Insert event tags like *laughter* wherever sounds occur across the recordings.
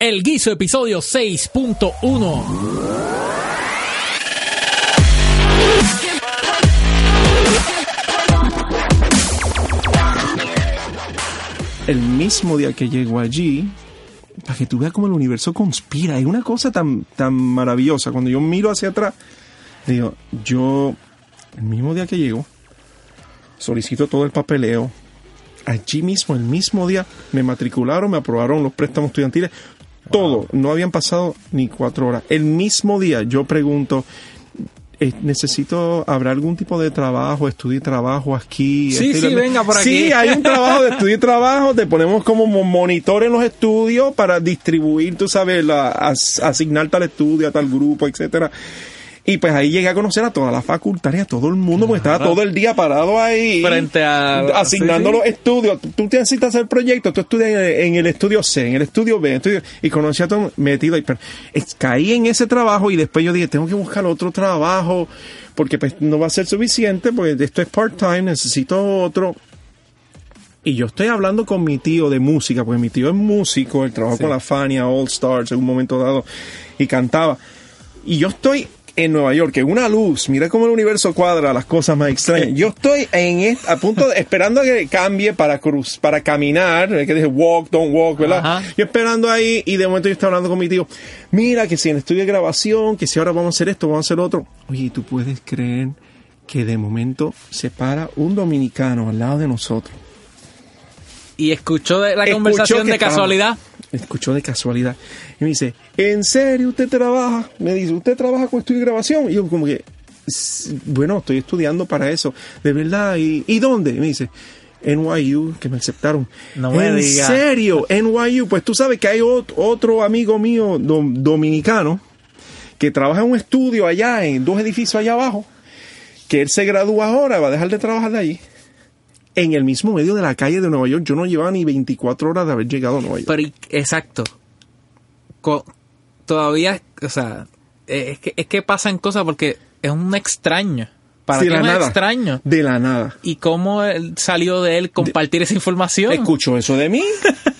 El Guiso, episodio 6.1. el mismo día que llego allí, para que tú veas cómo el universo conspira. Es una cosa tan, tan maravillosa. Cuando yo miro hacia atrás, digo, yo, el mismo día que llego, solicito todo el papeleo. Allí mismo, el mismo día, me matricularon, me aprobaron los préstamos estudiantiles. Todo, no habían pasado ni cuatro horas. El mismo día yo pregunto, eh, necesito, ¿habrá algún tipo de trabajo, estudio y trabajo aquí? Sí, Este, sí, venga por aquí. Sí, hay un trabajo de estudio y trabajo, te ponemos como mo- monitor en los estudios para distribuir, tú sabes, la, as- asignarte al estudio, a tal grupo, etcétera. Y pues ahí llegué a conocer a toda la facultad y a todo el mundo, porque estaba todo el día parado ahí. Frente a- Asignando sí, sí. los estudios. Tú necesitas hacer proyectos, tú estudias en el, estudio C, en el estudio B, en el estudio- y conocí a todo metido ahí. Pero es- caí en ese trabajo y después yo dije, tengo que buscar otro trabajo, porque pues no va a ser suficiente, porque esto es part-time, necesito otro. Y yo estoy hablando con mi tío de música, porque mi tío es músico, él trabajó con la Fania All Stars en un momento dado y cantaba. Y yo estoy en Nueva York, en una luz, mira cómo el universo cuadra las cosas más extrañas. Yo estoy en est- a punto de, esperando a que cambie para cruz, para caminar, que dije walk, don't walk, ¿verdad? Ajá. Yo esperando ahí y de momento yo estoy hablando con mi tío, mira que si en el estudio de grabación, que si ahora vamos a hacer esto, vamos a hacer otro. Oye, ¿tú puedes creer que de momento se para un dominicano al lado de nosotros? Y escuchó de la Escuchó conversación que de estaba- casualidad. Escuchó de casualidad. Y me dice, ¿en serio usted trabaja? Me dice, ¿usted trabaja con estudio de grabación? Y yo como que, "S- bueno, estoy estudiando para eso. De verdad. ¿Y, ¿y dónde? Y me dice, NYU, que me aceptaron. No me ¿En diga. serio? NYU. Pues tú sabes que hay ot- otro amigo mío dom- dominicano que trabaja en un estudio allá, en dos edificios allá abajo, que él se gradúa ahora, va a dejar de trabajar de allí. En el mismo medio de la calle de Nueva York, yo no llevaba ni 24 horas de haber llegado a Nueva York. Pero, exacto. Co- todavía, o sea, eh, es que, es que pasan cosas porque es un extraño. Para de la nada. extraño. De la nada. ¿Y cómo él salió de él compartir esa información? Escuchó eso de mí. *laughs*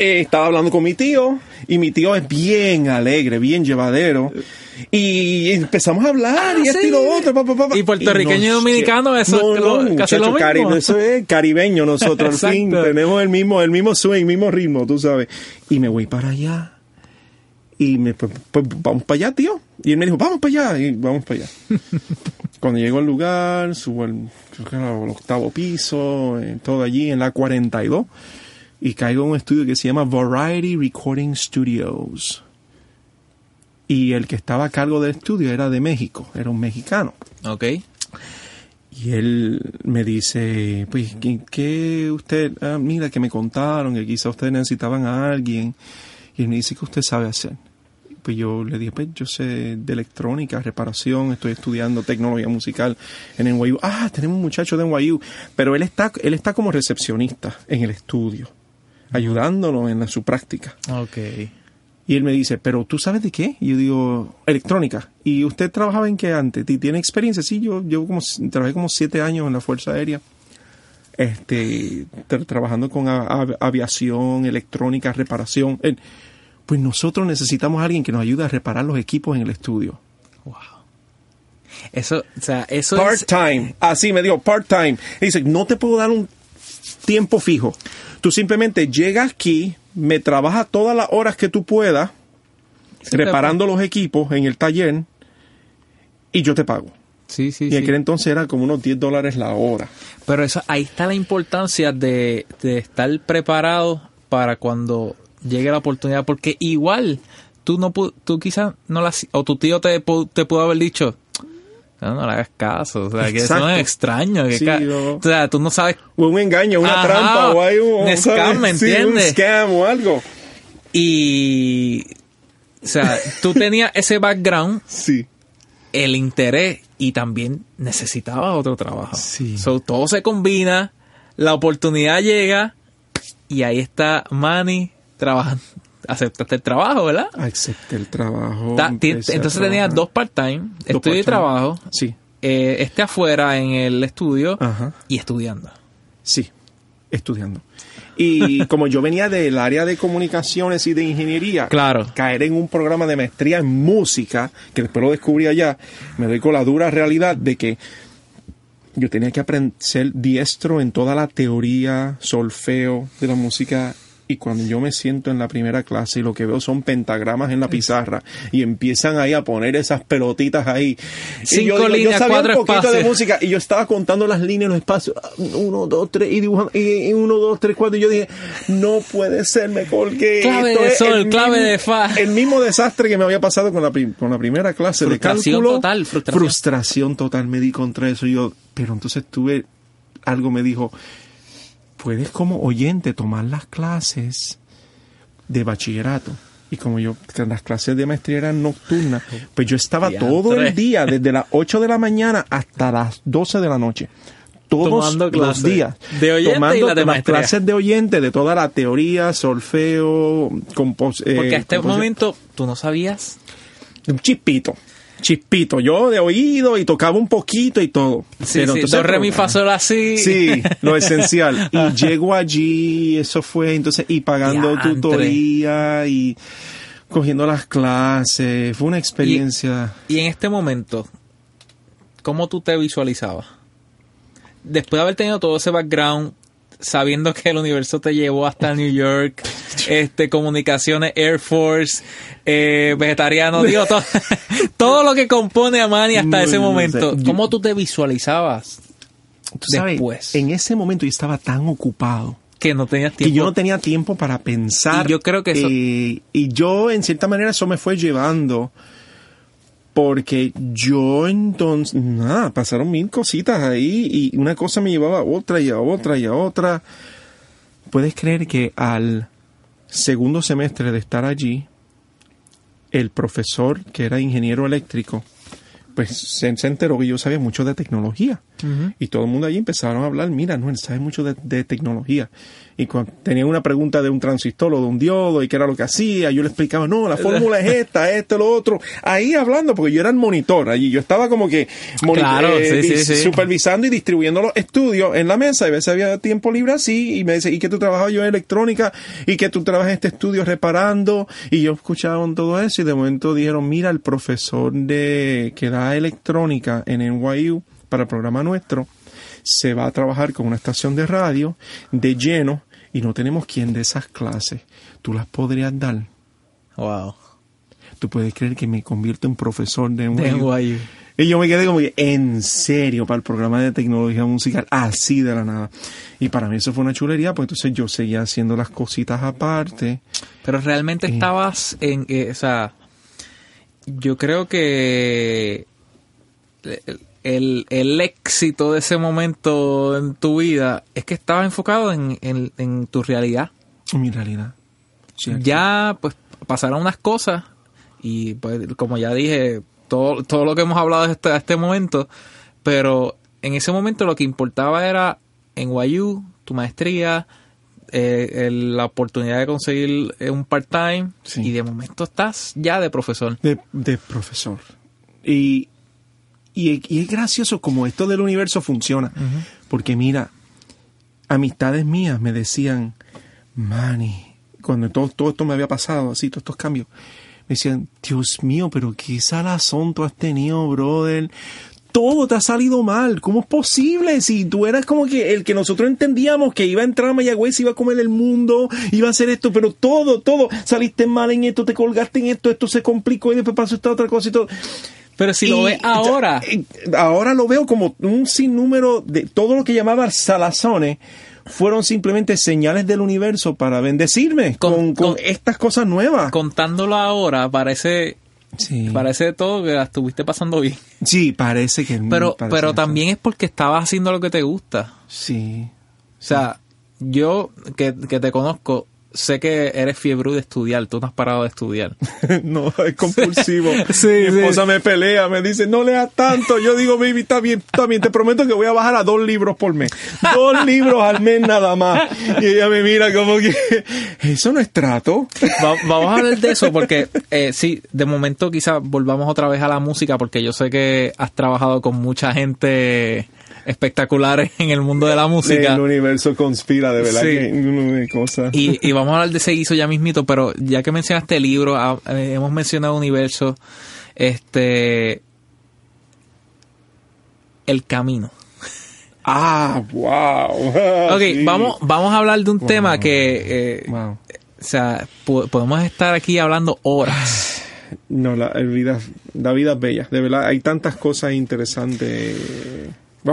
Eh, estaba hablando con mi tío y mi tío es bien alegre, bien llevadero. Y empezamos a hablar y Ah, esto sí. y lo otro. pa, pa, pa, pa. Y puertorriqueño y nos- dominicano, eso no, es no, lo- casi muchacho, lo mismo. cari- eso es caribeño nosotros, al fin. Tenemos el mismo, el mismo swing, el mismo ritmo, tú sabes. Y me voy para allá. Y me, pues, pues, vamos para allá, tío. Y él me dijo, vamos para allá. Y vamos para allá. *laughs* Cuando llego al lugar, subo al, el octavo piso, eh, todo allí en la 42. Y caigo en un estudio que se llama Variety Recording Studios. Y el que estaba a cargo del estudio era de México, era un mexicano. Ok. Y él me dice, pues, ¿qué, qué usted, ah, mira que me contaron que quizá ustedes necesitaban a alguien? Y él me dice, ¿qué usted sabe hacer? Pues yo le dije, pues yo sé de electrónica, reparación, estoy estudiando tecnología musical en NYU. Ah, tenemos un muchacho de NYU, pero él está, él está como recepcionista en el estudio, ayudándonos en la- su práctica. Ok. Y él me dice, ¿pero tú sabes de qué? Y yo digo, electrónica. ¿Y usted trabajaba en qué antes? ¿Y ¿Tiene experiencia? Sí, yo llevo como, trabajé como siete años en la Fuerza Aérea. Este, tra- trabajando con aviación, electrónica, reparación. Eh, Pues nosotros necesitamos a alguien que nos ayude a reparar los equipos en el estudio. Wow. Eso, o sea, eso es... Part-time. Así me dijo, part-time. Y dice, no te puedo dar un tiempo fijo. Tú simplemente llegas aquí, me trabajas todas las horas que tú puedas, Sí, reparando los equipos en el taller, y yo te pago. Sí, sí, Y sí. aquel entonces era como unos 10 dólares la hora. Pero eso, ahí está la importancia de, de estar preparado para cuando llegue la oportunidad, porque igual tú no tú quizás no la o tu tío te, te pudo haber dicho no, no le hagas caso, o sea, que eso Exacto. es extraño, que Sí, no. o sea, tú no sabes O un engaño, una Ajá, trampa, o hay un, scam, ¿me Sí, entiendes? un scam o algo. y o sea, tú tenías ese background, *laughs* Sí. el interés y también necesitabas otro trabajo. Sí. So, todo se combina, la oportunidad llega y ahí está Manny trabajando. Aceptaste el trabajo, ¿verdad? Acepté el trabajo. Ta- ti- entonces tenías dos part-time, estudio y trabajo, Sí, eh, este afuera en el estudio Ajá. y estudiando. sí. estudiando. Y como yo venía del área de comunicaciones y de ingeniería, Claro. caer en un programa de maestría en música, que después lo descubrí allá, me doy con la dura realidad de que yo tenía que aprender ser diestro en toda la teoría, solfeo de la música. Y cuando yo me siento en la primera clase y lo que veo son pentagramas en la pizarra y empiezan ahí a poner esas pelotitas ahí. Y Cinco yo, digo, yo líneas, sabía cuatro un poquito de espacios. música y yo estaba contando las líneas, los espacios. ah, Uno, dos, tres, y dibujando. Y, y uno, dos, tres, cuatro. Y yo dije, no puede ser, me colgué. Clave Esto de es sol, el clave mismo- de fa. El mismo desastre que me había pasado con la, con la primera clase Frustración de cálculo. total, frustración. Frustración total, me di contra eso. Y yo, pero entonces tuve, algo me dijo, puedes como oyente tomar las clases de bachillerato. Y como yo, las clases de maestría eran nocturnas, pues yo estaba Diantre. todo el día, desde las 8 de la mañana hasta las 12 de la noche. Todos Tomando los días. de oyente y tomando las de las maestría. clases de oyente, de toda la teoría, solfeo, compos, eh, Porque a este composición. momento tú no sabías. Un chispito. Chispito. Yo de oído y tocaba un poquito y todo. Sí, Pero sí, entonces, re, mi, fa, sol, así. Sí, lo esencial. *laughs* Y llego allí, eso fue, entonces, y pagando Diantre. tutoría y cogiendo las clases. Fue una experiencia. Y en este momento, ¿cómo tú te visualizabas? Después de haber tenido todo ese background, sabiendo que el universo te llevó hasta New York, este, comunicaciones, Air Force, eh, vegetariano, digo, todo, todo lo que compone a Manny hasta No, ese no momento, sé. ¿cómo tú te visualizabas Tú sabes, después. en ese momento yo estaba tan ocupado que no tenías que tiempo? yo no tenía tiempo para pensar. Y yo creo que eso- eh, y yo, en cierta manera, eso me fue llevando. Porque yo entonces, nada, pasaron mil cositas ahí y una cosa me llevaba a otra y a otra y a otra. Puedes creer que al segundo semestre de estar allí, el profesor, que era ingeniero eléctrico, pues se, se enteró que yo sabía mucho de tecnología. Y todo el mundo allí empezaron a hablar, mira, no, él sabe mucho de, de tecnología. Y cuando tenían una pregunta de un transistor o de un diodo y qué era lo que hacía, yo le explicaba, no, la fórmula es esta, esto, lo otro. Ahí hablando, porque yo era el monitor allí. Yo estaba como que Claro, eh, sí, sí, dis- sí. supervisando y distribuyendo los estudios en la mesa. Y a veces había tiempo libre así. Y me dice, ¿y que tú trabajabas yo en electrónica? ¿Y que tú trabajas en este estudio reparando? Y yo escuchaba todo eso. Y de momento dijeron, mira, el profesor de que da electrónica en NYU para el programa nuestro se va a trabajar con una estación de radio de lleno y no tenemos quien de esas clases. Tú las podrías dar. Wow. Tú puedes creer que me convierto en profesor de De NYU. Y yo me quedé como que, en serio, para el programa de tecnología musical, así de la nada. Y para mí eso fue una chulería, pues entonces yo seguía haciendo las cositas aparte. Pero realmente Sí. estabas en, eh, o sea, yo creo que el, el- éxito de ese momento en tu vida es que estabas enfocado en, en- en tu realidad. En mi realidad. Ya, pues, pasaron unas cosas y, pues, como ya dije, todo, todo lo que hemos hablado hasta este, este momento, pero en ese momento lo que importaba era en NYU, tu maestría, eh, el- la oportunidad de conseguir eh, un part-time Sí. y de momento estás ya de profesor. de, de profesor. Y, y, y es gracioso como esto del universo funciona. Porque mira, amistades mías me decían, Manny, cuando todo, todo esto me había pasado, así, todos estos cambios, me decían, Dios mío, pero qué salazón tú has tenido, brother. Todo te ha salido mal. ¿Cómo es posible? Si tú eras como que el que nosotros entendíamos que iba a entrar a Mayagüez, iba a comer el mundo, iba a hacer esto, pero todo, todo, saliste mal en esto, te colgaste en esto, esto se complicó y después pasó esta otra cosa y todo. Pero si lo Y- ves ahora, Ahora lo veo como un sinnúmero de todo lo que llamaba salazones fueron simplemente señales del universo para bendecirme Con- con, con con- estas cosas nuevas. contándolo ahora, parece, sí. parece todo que la estuviste pasando bien. Sí, parece que. Pero, parece pero eso. también es porque estabas haciendo lo que te gusta. Sí. O sea, yo que, que te conozco, sé que eres fiebre de estudiar, tú no has parado de estudiar. *laughs* no, es compulsivo. *laughs* Sí, Mi sí. esposa me pelea, me dice, no leas tanto. Yo digo, baby, está bien, está bien, te prometo que voy a bajar a dos libros por mes. *laughs* Dos libros al mes nada más. Y ella me mira como que, eso no es trato. Va- vamos a hablar de eso porque eh, sí, de momento quizás volvamos otra vez a la música porque yo sé que has trabajado con mucha gente espectaculares en el mundo de la música. El universo conspira, de verdad Sí. que cosas. Y, y vamos a hablar de ese guiso ya mismito, pero ya que mencionaste el libro, ah, eh, hemos mencionado universo, este, el camino. Ah, wow. *laughs* Ok, Sí. vamos, vamos a hablar de un Wow. tema que, eh, Wow. o sea, po- podemos estar aquí hablando horas. *sighs* No, la, el vida, la vida es bella. De verdad, hay tantas cosas interesantes.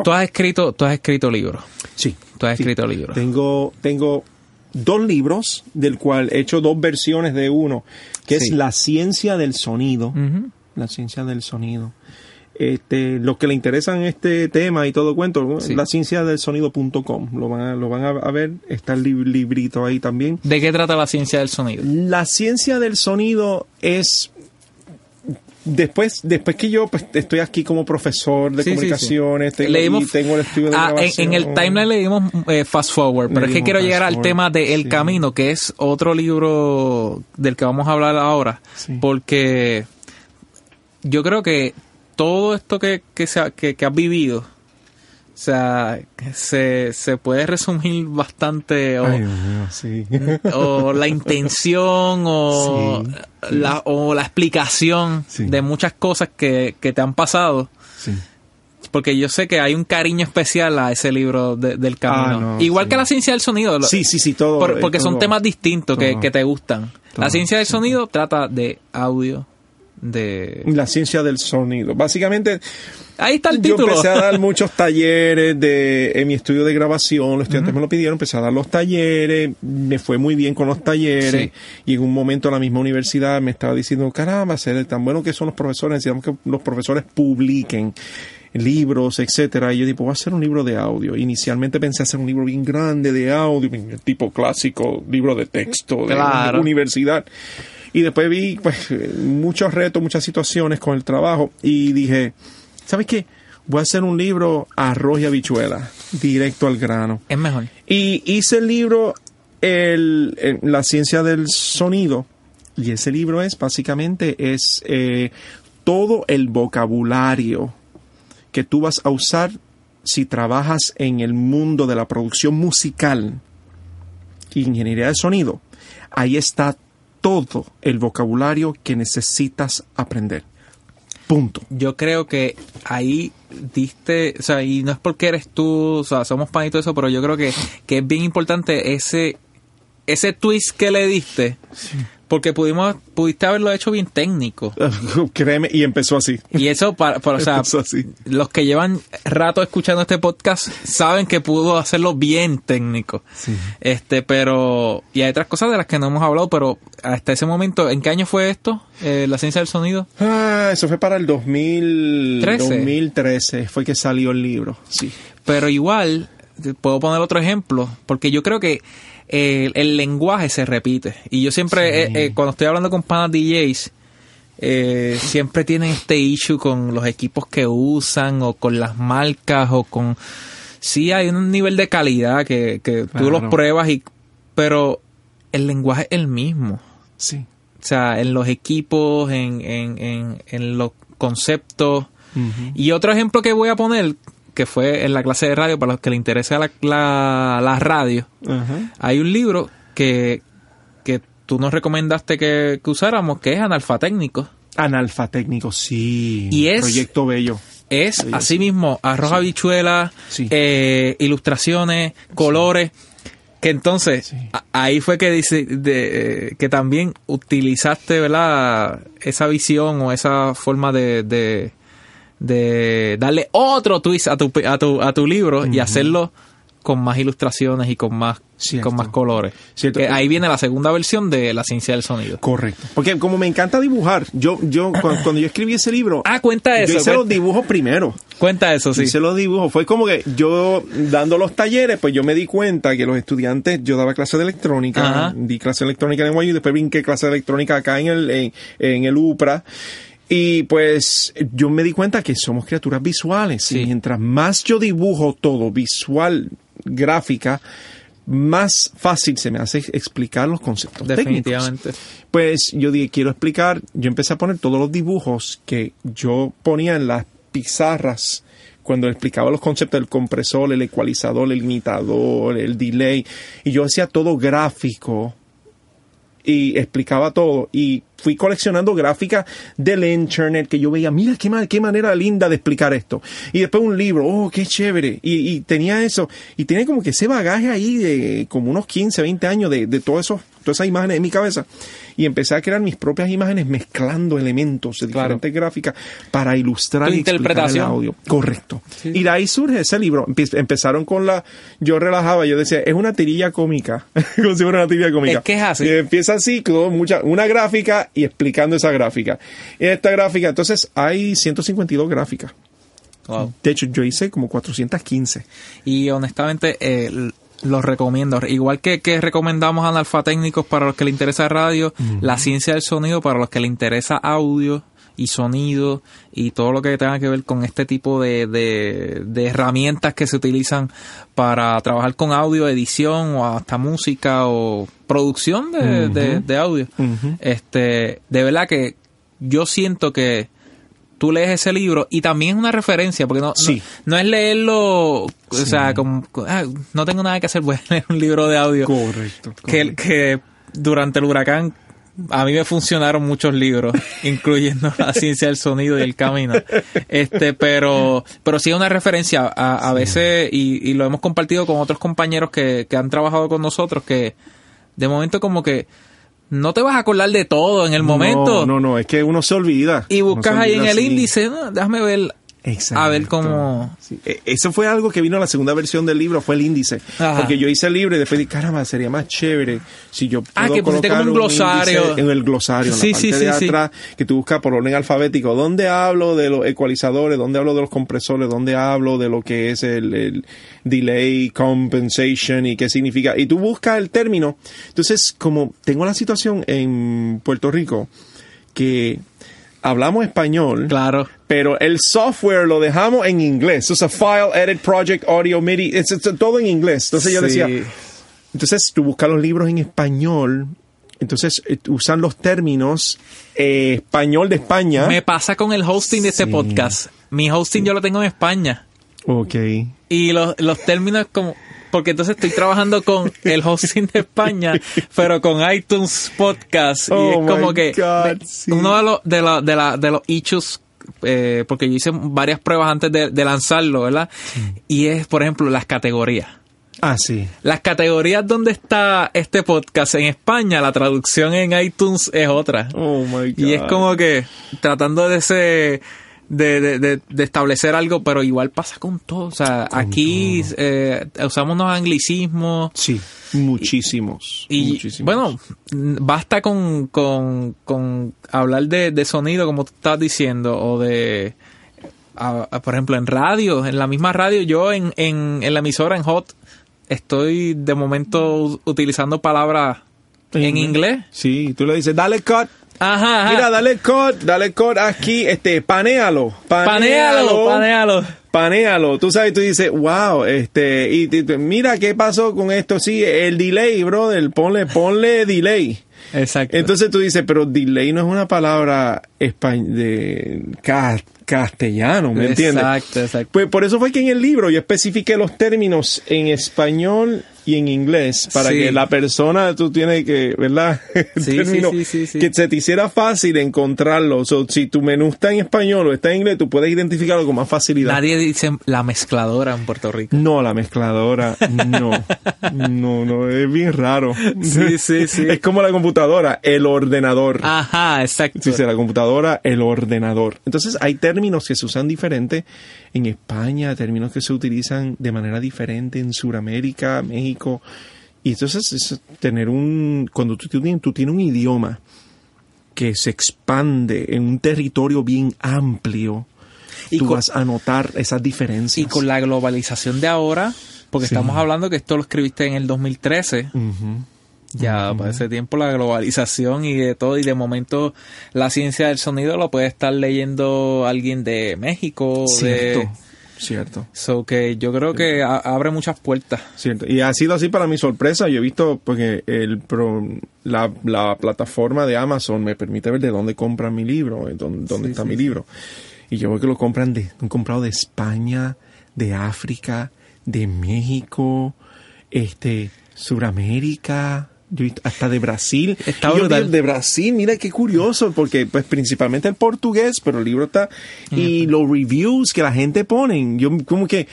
Tú has escrito, tú has escrito libros. Sí. Tú has Sí. escrito libros. Tengo, tengo dos libros, del cual he hecho dos versiones de uno, que Sí. es La ciencia del sonido. La ciencia del sonido. Este, los que le interesan este tema y todo cuento, Sí. la ciencia del sonido.com. Lo van a, lo van a, ver. Está el lib- librito ahí también. ¿De qué trata la ciencia del sonido? La ciencia del sonido es después después que yo pues, estoy aquí como profesor de Sí, comunicaciones, sí. Tengo, Leímos- tengo el estudio de Ah, en, grabación. en el timeline le dimos eh, fast forward, pero es que quiero llegar al tema de El. Camino, que es otro libro del que vamos a hablar ahora, porque yo creo que todo esto que, que, se ha- que, que has vivido, o sea, se, se puede resumir bastante o, Ay, mío, sí. o la intención o, Sí, la, o la explicación de muchas cosas que, que te han pasado. Sí. Porque yo sé que hay un cariño especial a ese libro de- del camino. Ah, no, Igual que la ciencia del sonido. Sí, sí, sí, todo. por- eh, porque son temas distintos que, todo. que te gustan. la ciencia del sonido trata de audio, de... La ciencia del sonido. Básicamente, Ahí está el yo título. empecé a dar *laughs* muchos talleres de, en mi estudio de grabación. Los estudiantes me lo pidieron, empecé a dar los talleres. Me fue muy bien con los talleres. Sí. Y en un momento la misma universidad me estaba diciendo, caramba, ser tan bueno que son los profesores, necesitamos que los profesores publiquen libros, etcétera. Y yo pues voy a hacer un libro de audio. Inicialmente pensé hacer un libro bien grande de audio, tipo clásico, libro de texto, de Claro. universidad. Y después vi pues muchos retos, muchas situaciones con el trabajo y dije, ¿sabes qué? Voy a hacer un libro arroz y habichuela, directo al grano. Es mejor. Y hice el libro el, el- La ciencia del sonido. Y ese libro es básicamente es eh, todo el vocabulario que tú vas a usar si trabajas en el mundo de la producción musical y ingeniería de sonido. Ahí está todo el vocabulario que necesitas aprender. Punto. Yo creo que ahí diste, o sea, y no es porque eres tú, o sea, somos pan y todo eso, pero yo creo que, que es bien importante ese, ese twist que le diste, porque pudimos, pudiste haberlo hecho bien técnico. *laughs* Créeme, y empezó así. Y eso, para, para- o sea, *laughs* así. los que llevan rato escuchando este podcast saben que pudo hacerlo bien técnico. Sí. Este, pero, y hay otras cosas de las que no hemos hablado, pero hasta ese momento, ¿en qué año fue esto? Eh, la ciencia del sonido. Ah, eso fue para el 2000, ¿Trece? 2013, fue que salió el libro. Sí. Pero igual, puedo poner otro ejemplo, porque yo creo que eh, el lenguaje se repite. Y yo siempre, Sí. eh, eh, cuando estoy hablando con panas DJs, eh, siempre tienen este issue con los equipos que usan o con las marcas o con... Sí, hay un nivel de calidad que, que tú los pruebas, y pero el lenguaje es el mismo. Sí. O sea, en los equipos, en, en, en, en los conceptos. Y otro ejemplo que voy a poner, que fue en la clase de radio, para los que les interesa la, la, la radio, hay un libro que, que tú nos recomendaste que, que usáramos, que es Analfatécnico. Analfatécnico, sí. Y es- Proyecto Bello. Es Sí, así sí. mismo, arroz habichuela, Sí. eh, ilustraciones, colores. Que entonces, a- ahí fue que dice de, eh, que también utilizaste, ¿verdad? Esa visión o esa forma de, de, de darle otro twist a tu, a tu, a tu libro y hacerlo con más ilustraciones y con más, Cierto. con más colores. Cierto. Que ahí viene la segunda versión de la ciencia del sonido. Correcto. Porque como me encanta dibujar, yo, yo cuando, cuando yo escribí ese libro, Ah, cuenta yo eso. hice los dibujos primero. cuenta eso, sí. Hice los dibujos. Fue como que yo, dando los talleres, pues yo me di cuenta que los estudiantes, yo daba clase de electrónica, Ajá. di clase de electrónica en NYU, después brinqué clase de electrónica acá en el, en, en el UPRA. Y pues yo me di cuenta que somos criaturas visuales. Sí. Y mientras más yo dibujo todo, visual, gráfica, más fácil se me hace explicar los conceptos técnicos. Definitivamente. Pues yo dije, quiero explicar, yo empecé a poner todos los dibujos que yo ponía en las pizarras cuando explicaba los conceptos del compresor, el ecualizador, el limitador, el delay, y yo hacía todo gráfico y explicaba todo y fui coleccionando gráficas del internet que yo veía, mira qué, qué manera linda de explicar esto. Y después un libro, oh, qué chévere. Y, tenía eso, y tiene como que ese bagaje ahí de como unos 15, 20 años de, de todo eso, todas esas imágenes en mi cabeza y empecé a crear mis propias imágenes mezclando elementos de diferentes gráficas para ilustrar y explicar el audio. Correcto. Y de ahí surge ese libro. Empezaron con la... Yo relajaba, yo decía, es una tirilla cómica. *laughs* como si fuera una tirilla cómica. Es que es así. Y empieza así, con mucha, una gráfica y explicando esa gráfica. Esta gráfica, entonces hay 152 gráficas. De hecho, yo hice como 415. Y honestamente, eh, los recomiendo. Igual que, que recomendamos analfa técnicos para los que les interesa radio, la ciencia del sonido para los que les interesa audio y sonido y todo lo que tenga que ver con este tipo de, de, herramientas que se utilizan para trabajar con audio, edición o hasta música o producción de, de, audio. Este, de verdad que yo siento que tú lees ese libro y también es una referencia, porque no, no, es leerlo, o sea, como, ah, no tengo nada que hacer, voy a leer un libro de audio. Correcto. Que, que durante el huracán a mí me funcionaron muchos libros, *laughs* incluyendo la ciencia del sonido y el camino. Este, pero, pero sí es una referencia a, a veces, y, y, lo hemos compartido con otros compañeros que, que han trabajado con nosotros, que de momento como que no te vas a acordar de todo en el momento. No, no, no, es que uno se olvida. Y buscas ahí en el índice, déjame ver a ver cómo... E, eso fue algo que vino en la segunda versión del libro, fue el índice. Porque yo hice el libro y después dije, caramba, sería más chévere si yo ah, que pusiste como un glosario. en el glosario, en la parte de atrás, que tú buscas por orden alfabético. ¿Dónde hablo de los ecualizadores? ¿Dónde hablo de los compresores? ¿Dónde hablo de lo que es el, delay compensation y qué significa? Y tú buscas el término. Entonces, como tengo la situación en Puerto Rico, que hablamos español. Claro. Pero el software lo dejamos en inglés. O sea, File, Edit, Project, Audio, MIDI, es, todo en inglés. Entonces yo decía, entonces tú buscas los libros en español, entonces eh, usan los términos eh, español de España. Me pasa con el hosting de este podcast. Mi hosting yo lo tengo en España. Ok. Y los, los términos como porque entonces estoy trabajando con el hosting de España, *laughs* pero con iTunes Podcast. y oh es como que uno de los, de, la, de, la, de los issues eh, porque yo hice varias pruebas antes de, lanzarlo, ¿verdad? Y es, por ejemplo, las categorías. Ah, sí. Las categorías donde está este podcast en España, la traducción en iTunes es otra. Oh my God. Y es como que tratando de ese de, de, de, establecer algo, pero igual pasa con todo. O sea, aquí eh, usamos unos anglicismos. Sí, muchísimos. Y, bueno, basta con, con, con hablar de, de, sonido, como tú estás diciendo, o de, por ejemplo, en radio, en la misma radio, yo en, en, en la emisora, en Hot, estoy de momento utilizando palabras en inglés. Sí, tú le dices, dale cut. Ajá, Mira, dale cut, dale cut aquí, este, panealo. Panealo, panealo. Panealo. Tú sabes, tú dices, wow, este, y, mira qué pasó con esto. Sí, el delay, brother, ponle, ponle delay. Exacto. Entonces tú dices, pero delay no es una palabra de castellano, ¿me entiendes? Exacto, exacto. Pues por eso fue que en el libro yo especifiqué los términos en español y en inglés para que la persona tú tienes que, ¿verdad? *laughs* Sí, sí, sí, que se te hiciera fácil encontrarlo. O si tu menú está en español o está en inglés, tú puedes identificarlo con más facilidad. Nadie dice la mezcladora en Puerto Rico. No, la mezcladora, no. *laughs* no, no, es bien raro. Sí, sí, sí. *laughs* Es como la computadora, el ordenador. Ajá, exacto. Sí, la computadora, el ordenador. Entonces hay términos que se usan diferente en España, términos que se utilizan de manera diferente en Sudamérica, México. Y entonces es tener un, cuando tú, tienes, tú tienes un idioma que se expande en un territorio bien amplio, y tú vas a notar esas diferencias. Y con la globalización de ahora, porque estamos hablando que esto lo escribiste en el 2013. Ya para ese tiempo la globalización y de todo, y de momento la ciencia del sonido lo puede estar leyendo alguien de México. Cierto, cierto. So que yo creo que abre muchas puertas. Cierto, y ha sido así para mi sorpresa. Yo he visto porque el la, la plataforma de Amazon me permite ver de dónde compran mi libro, dónde, dónde está mi libro. Y yo veo que lo compran de, han comprado de España, de África, de México, este, Suramérica, yo he visto hasta de Brasil. Está yo digo, de Brasil, mira qué curioso, porque pues principalmente el portugués, pero el libro está y los reviews que la gente ponen, yo como que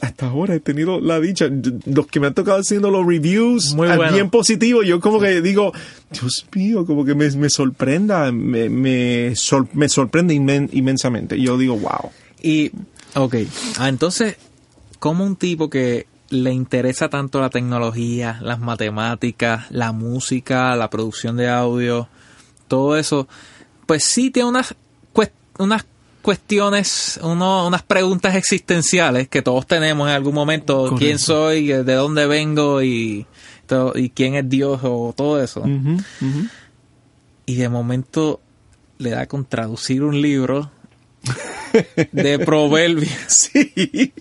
hasta ahora he tenido la dicha, los que me han tocado haciendo los reviews Muy bueno. bien positivos, yo como que digo, Dios mío, como que me, me sorprenda, me, me, sor- me sorprende inmen- inmensamente. Yo digo, wow. Y, ok, ah, entonces, como un tipo que le interesa tanto la tecnología, las matemáticas, la música, la producción de audio, todo eso, pues sí tiene unas, unas cuestiones, uno- unas preguntas existenciales que todos tenemos en algún momento. Correcto. ¿Quién soy? ¿De dónde vengo? Y, y quién es Dios o todo eso. Y de momento le da con traducir un libro de *laughs* proverbios Sí.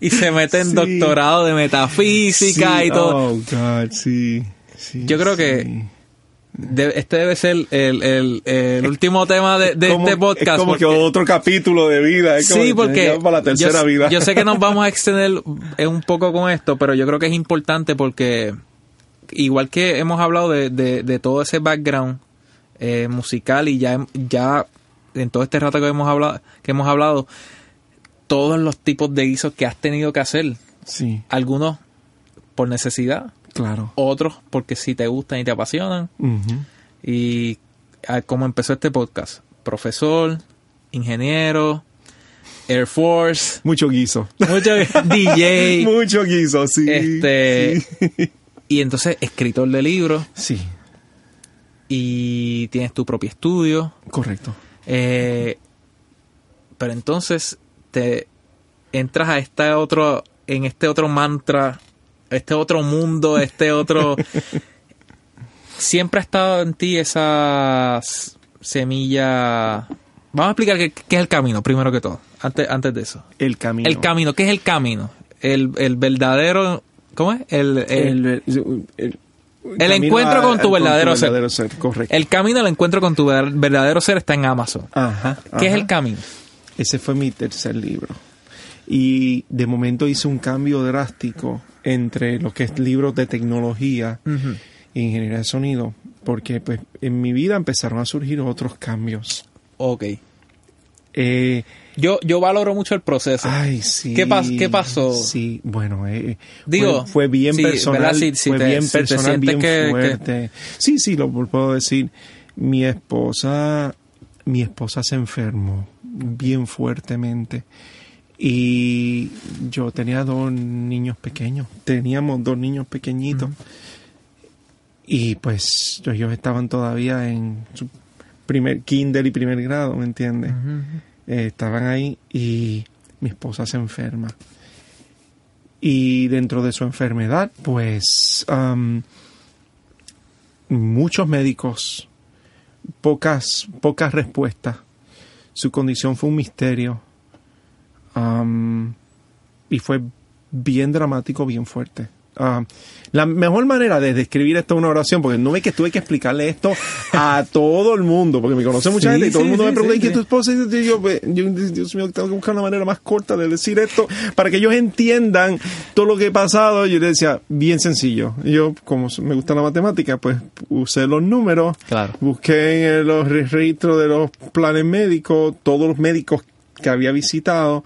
Y se mete en Sí. doctorado de metafísica Sí, y todo. Oh, God, sí. sí, Yo creo que De- este debe ser el, el- el último tema de, de Como- este podcast. Es como que otro capítulo de vida. Es como Sí, que porque para la tercera yo, vida. yo sé que nos vamos a *laughs* extender un poco con esto, pero yo creo que es importante porque igual que hemos hablado de, de- de todo ese background eh, musical y ya, ya en todo este rato que hemos hablado, que hemos hablado, todos los tipos de guisos que has tenido que hacer, Sí, algunos por necesidad, claro. otros porque si te gustan y te apasionan. Y ah, como empezó este podcast, profesor, ingeniero, Air Force, Mucho guiso. mucho *laughs* DJ, Mucho guiso, sí. este Sí. y entonces escritor de libros Sí, y tienes tu propio estudio. correcto. eh, pero entonces te entras a este otro, en este otro mantra, este otro mundo, este otro. *laughs* Siempre ha estado en ti esa semilla. Vamos a explicar qué, qué es el camino, primero que todo, antes, antes de eso. El camino. El camino, ¿qué es el camino? El, el verdadero. ¿Cómo es? El, el, El, el- el encuentro con tu verdadero ser. verdadero ser. Correcto. el camino al encuentro con tu ver- verdadero ser está en Amazon. Ajá. ¿Qué es el camino? Ese fue mi tercer libro. Y de momento hice un cambio drástico entre lo que es libros de tecnología Ujú. e ingeniería de sonido, porque pues en mi vida empezaron a surgir otros cambios. Ok. Eh, Yo, yo valoro mucho el proceso. ay, sí. ¿Qué pas- qué pasó? Sí, bueno, eh, Digo, fue, fue bien sí, personal, ¿verdad? Si- si fue te- bien si personal, bien que- fuerte. Sí, sí, lo puedo decir. Mi esposa, mi esposa se enfermó bien fuertemente y yo tenía dos niños pequeños, teníamos dos niños pequeñitos y pues ellos estaban todavía en su primer kinder y primer grado, ¿me entiendes? Eh, estaban ahí y mi esposa se enferma. Y dentro de su enfermedad, pues muchos médicos, pocas, pocas respuestas. Su condición fue un misterio. Am, y fue bien dramático, bien fuerte. Ah, la mejor manera de describir esto en una oración, porque no ve que tuve que explicarle esto a *laughs* todo el mundo, porque me conoce mucha Sí, gente y todo el mundo sí, me pregunta, ¿y qué tu esposa? Y yo, pues, yo, Dios mío, tengo que buscar una manera más corta de decir esto para que ellos entiendan todo lo que he pasado. Yo le decía, bien sencillo. Yo, como me gusta la matemática, pues usé los números, Claro. busqué en los re- registros de los planes médicos, todos los médicos que había visitado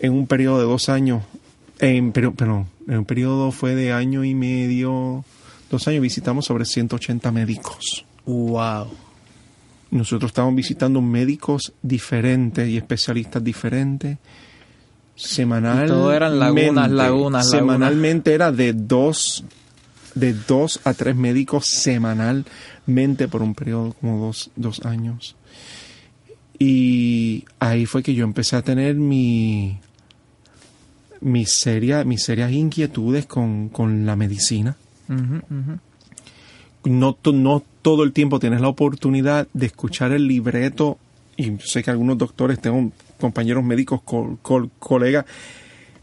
en un periodo de dos años. En, pero, perdón, en un periodo fue de año y medio, dos años, visitamos sobre 180 médicos. Wow. Nosotros estábamos visitando médicos diferentes y especialistas diferentes. Semanalmente. Y todo eran lagunas, lagunas, Semanalmente era de dos, de dos a tres médicos semanalmente por un periodo como dos, dos años. Y ahí fue que yo empecé a tener mi, mis, seria, mis serias inquietudes con, con la medicina no, no todo el tiempo tienes la oportunidad de escuchar el libreto y yo sé que algunos doctores, tengo compañeros médicos, col- col- colegas,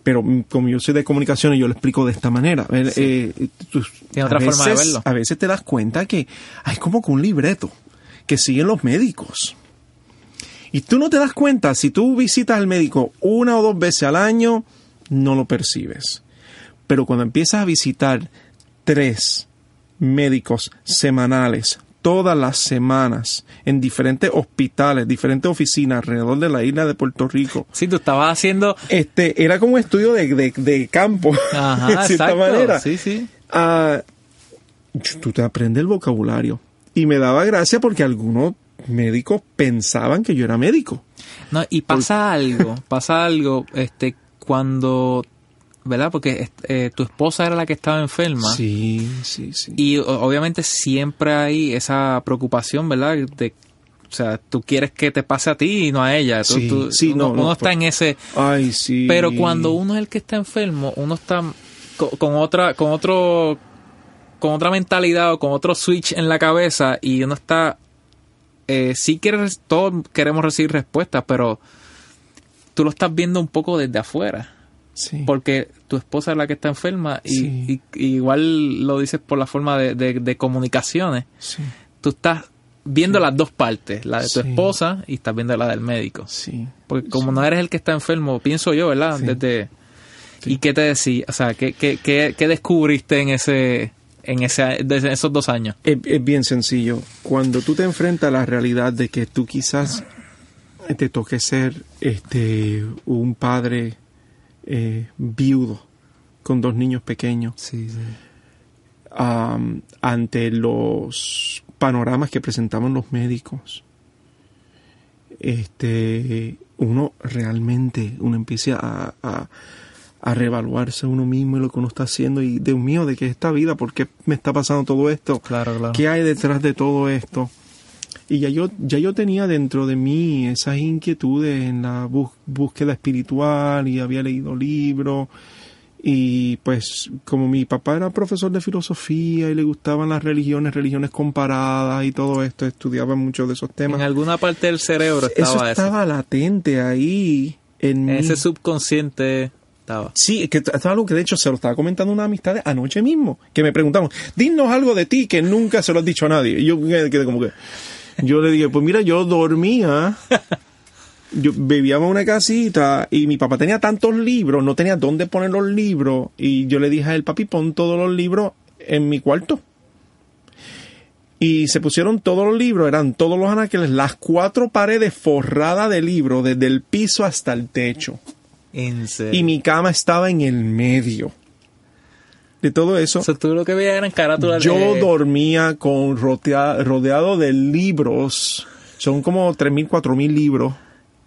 pero como yo soy de comunicación yo lo explico de esta manera. Eh, eh, tú- Tiene otra a forma de veces- verlo. A veces te das cuenta que hay como que un libreto que siguen los médicos. Y tú no te das cuenta, si tú visitas al médico una o dos veces al año, no lo percibes. Pero cuando empiezas a visitar tres médicos semanales, todas las semanas, en diferentes hospitales, diferentes oficinas alrededor de la isla de Puerto Rico. Sí, tú estabas haciendo... Este, era como un estudio de, de, de campo, Ajá, *laughs* de cierta exacto. manera. Sí, sí. Ah, tú te aprendes el vocabulario. Y me daba gracia porque algunos médicos pensaban que yo era médico. No, y pasa algo, pasa algo, este, cuando, ¿verdad? Porque este, tu esposa era la que estaba enferma. Sí, sí, sí. Y obviamente siempre hay esa preocupación, ¿verdad? De, o sea, tú quieres que te pase a ti y no a ella. Tú- Sí, tú- sí, uno, no, no, uno está por- en ese... Ay, sí. Pero cuando uno es el que está enfermo, uno está co- con, otra, con otro, con otra mentalidad o con otro switch en la cabeza y uno está, eh, sí quieres, todos queremos recibir respuestas, pero tú lo estás viendo un poco desde afuera, Sí. porque tu esposa es la que está enferma y, Sí. y- y igual lo dices por la forma de, de- de comunicaciones. Sí, Tú estás viendo las dos partes, la de tu Sí. esposa y estás viendo la del médico. sí. Porque como no eres el que está enfermo, pienso yo, ¿verdad? Sí. Desde ¿Y qué te decía? O sea, ¿qué, qué, qué, qué descubriste en ese en ese esos dos años? Es, es bien sencillo. Cuando tú te enfrentas a la realidad de que tú quizás te toque ser este un padre eh, viudo con dos niños pequeños Sí, sí. am, ante los panoramas que presentaban los médicos este uno realmente uno empieza a, a, a reevaluarse uno mismo y lo que uno está haciendo y Dios mío de qué es esta vida por qué me está pasando todo esto Claro, claro. qué hay detrás de todo esto y ya yo ya yo tenía dentro de mí esas inquietudes en la bus- búsqueda espiritual y había leído libros y pues como mi papá era profesor de filosofía y le gustaban las religiones, religiones comparadas y todo esto, estudiaba muchos de esos En temas. alguna parte del cerebro estaba Eso eso. estaba latente ahí en. Ese subconsciente estaba. Sí, que esto es algo que de hecho se lo estaba comentando una amistad anoche mismo, que me preguntaron, dinos algo de ti que nunca se lo has dicho a nadie. Y yo quedé como que, yo le dije, pues mira, yo dormía, *laughs* yo vivíamos en una casita y mi papá tenía tantos libros, no tenía dónde poner los libros y yo le dije a él, papi, pon todos los libros en mi cuarto. Y se pusieron todos los libros, eran todos los anaqueles, las cuatro paredes forradas de libros, desde el piso hasta el techo En serio. y mi cama estaba en el medio de todo eso. O sea, tú lo que veías eran carátulas Yo de... dormía con rotea- rodeado de libros. Son como 3.000, 4.000 libros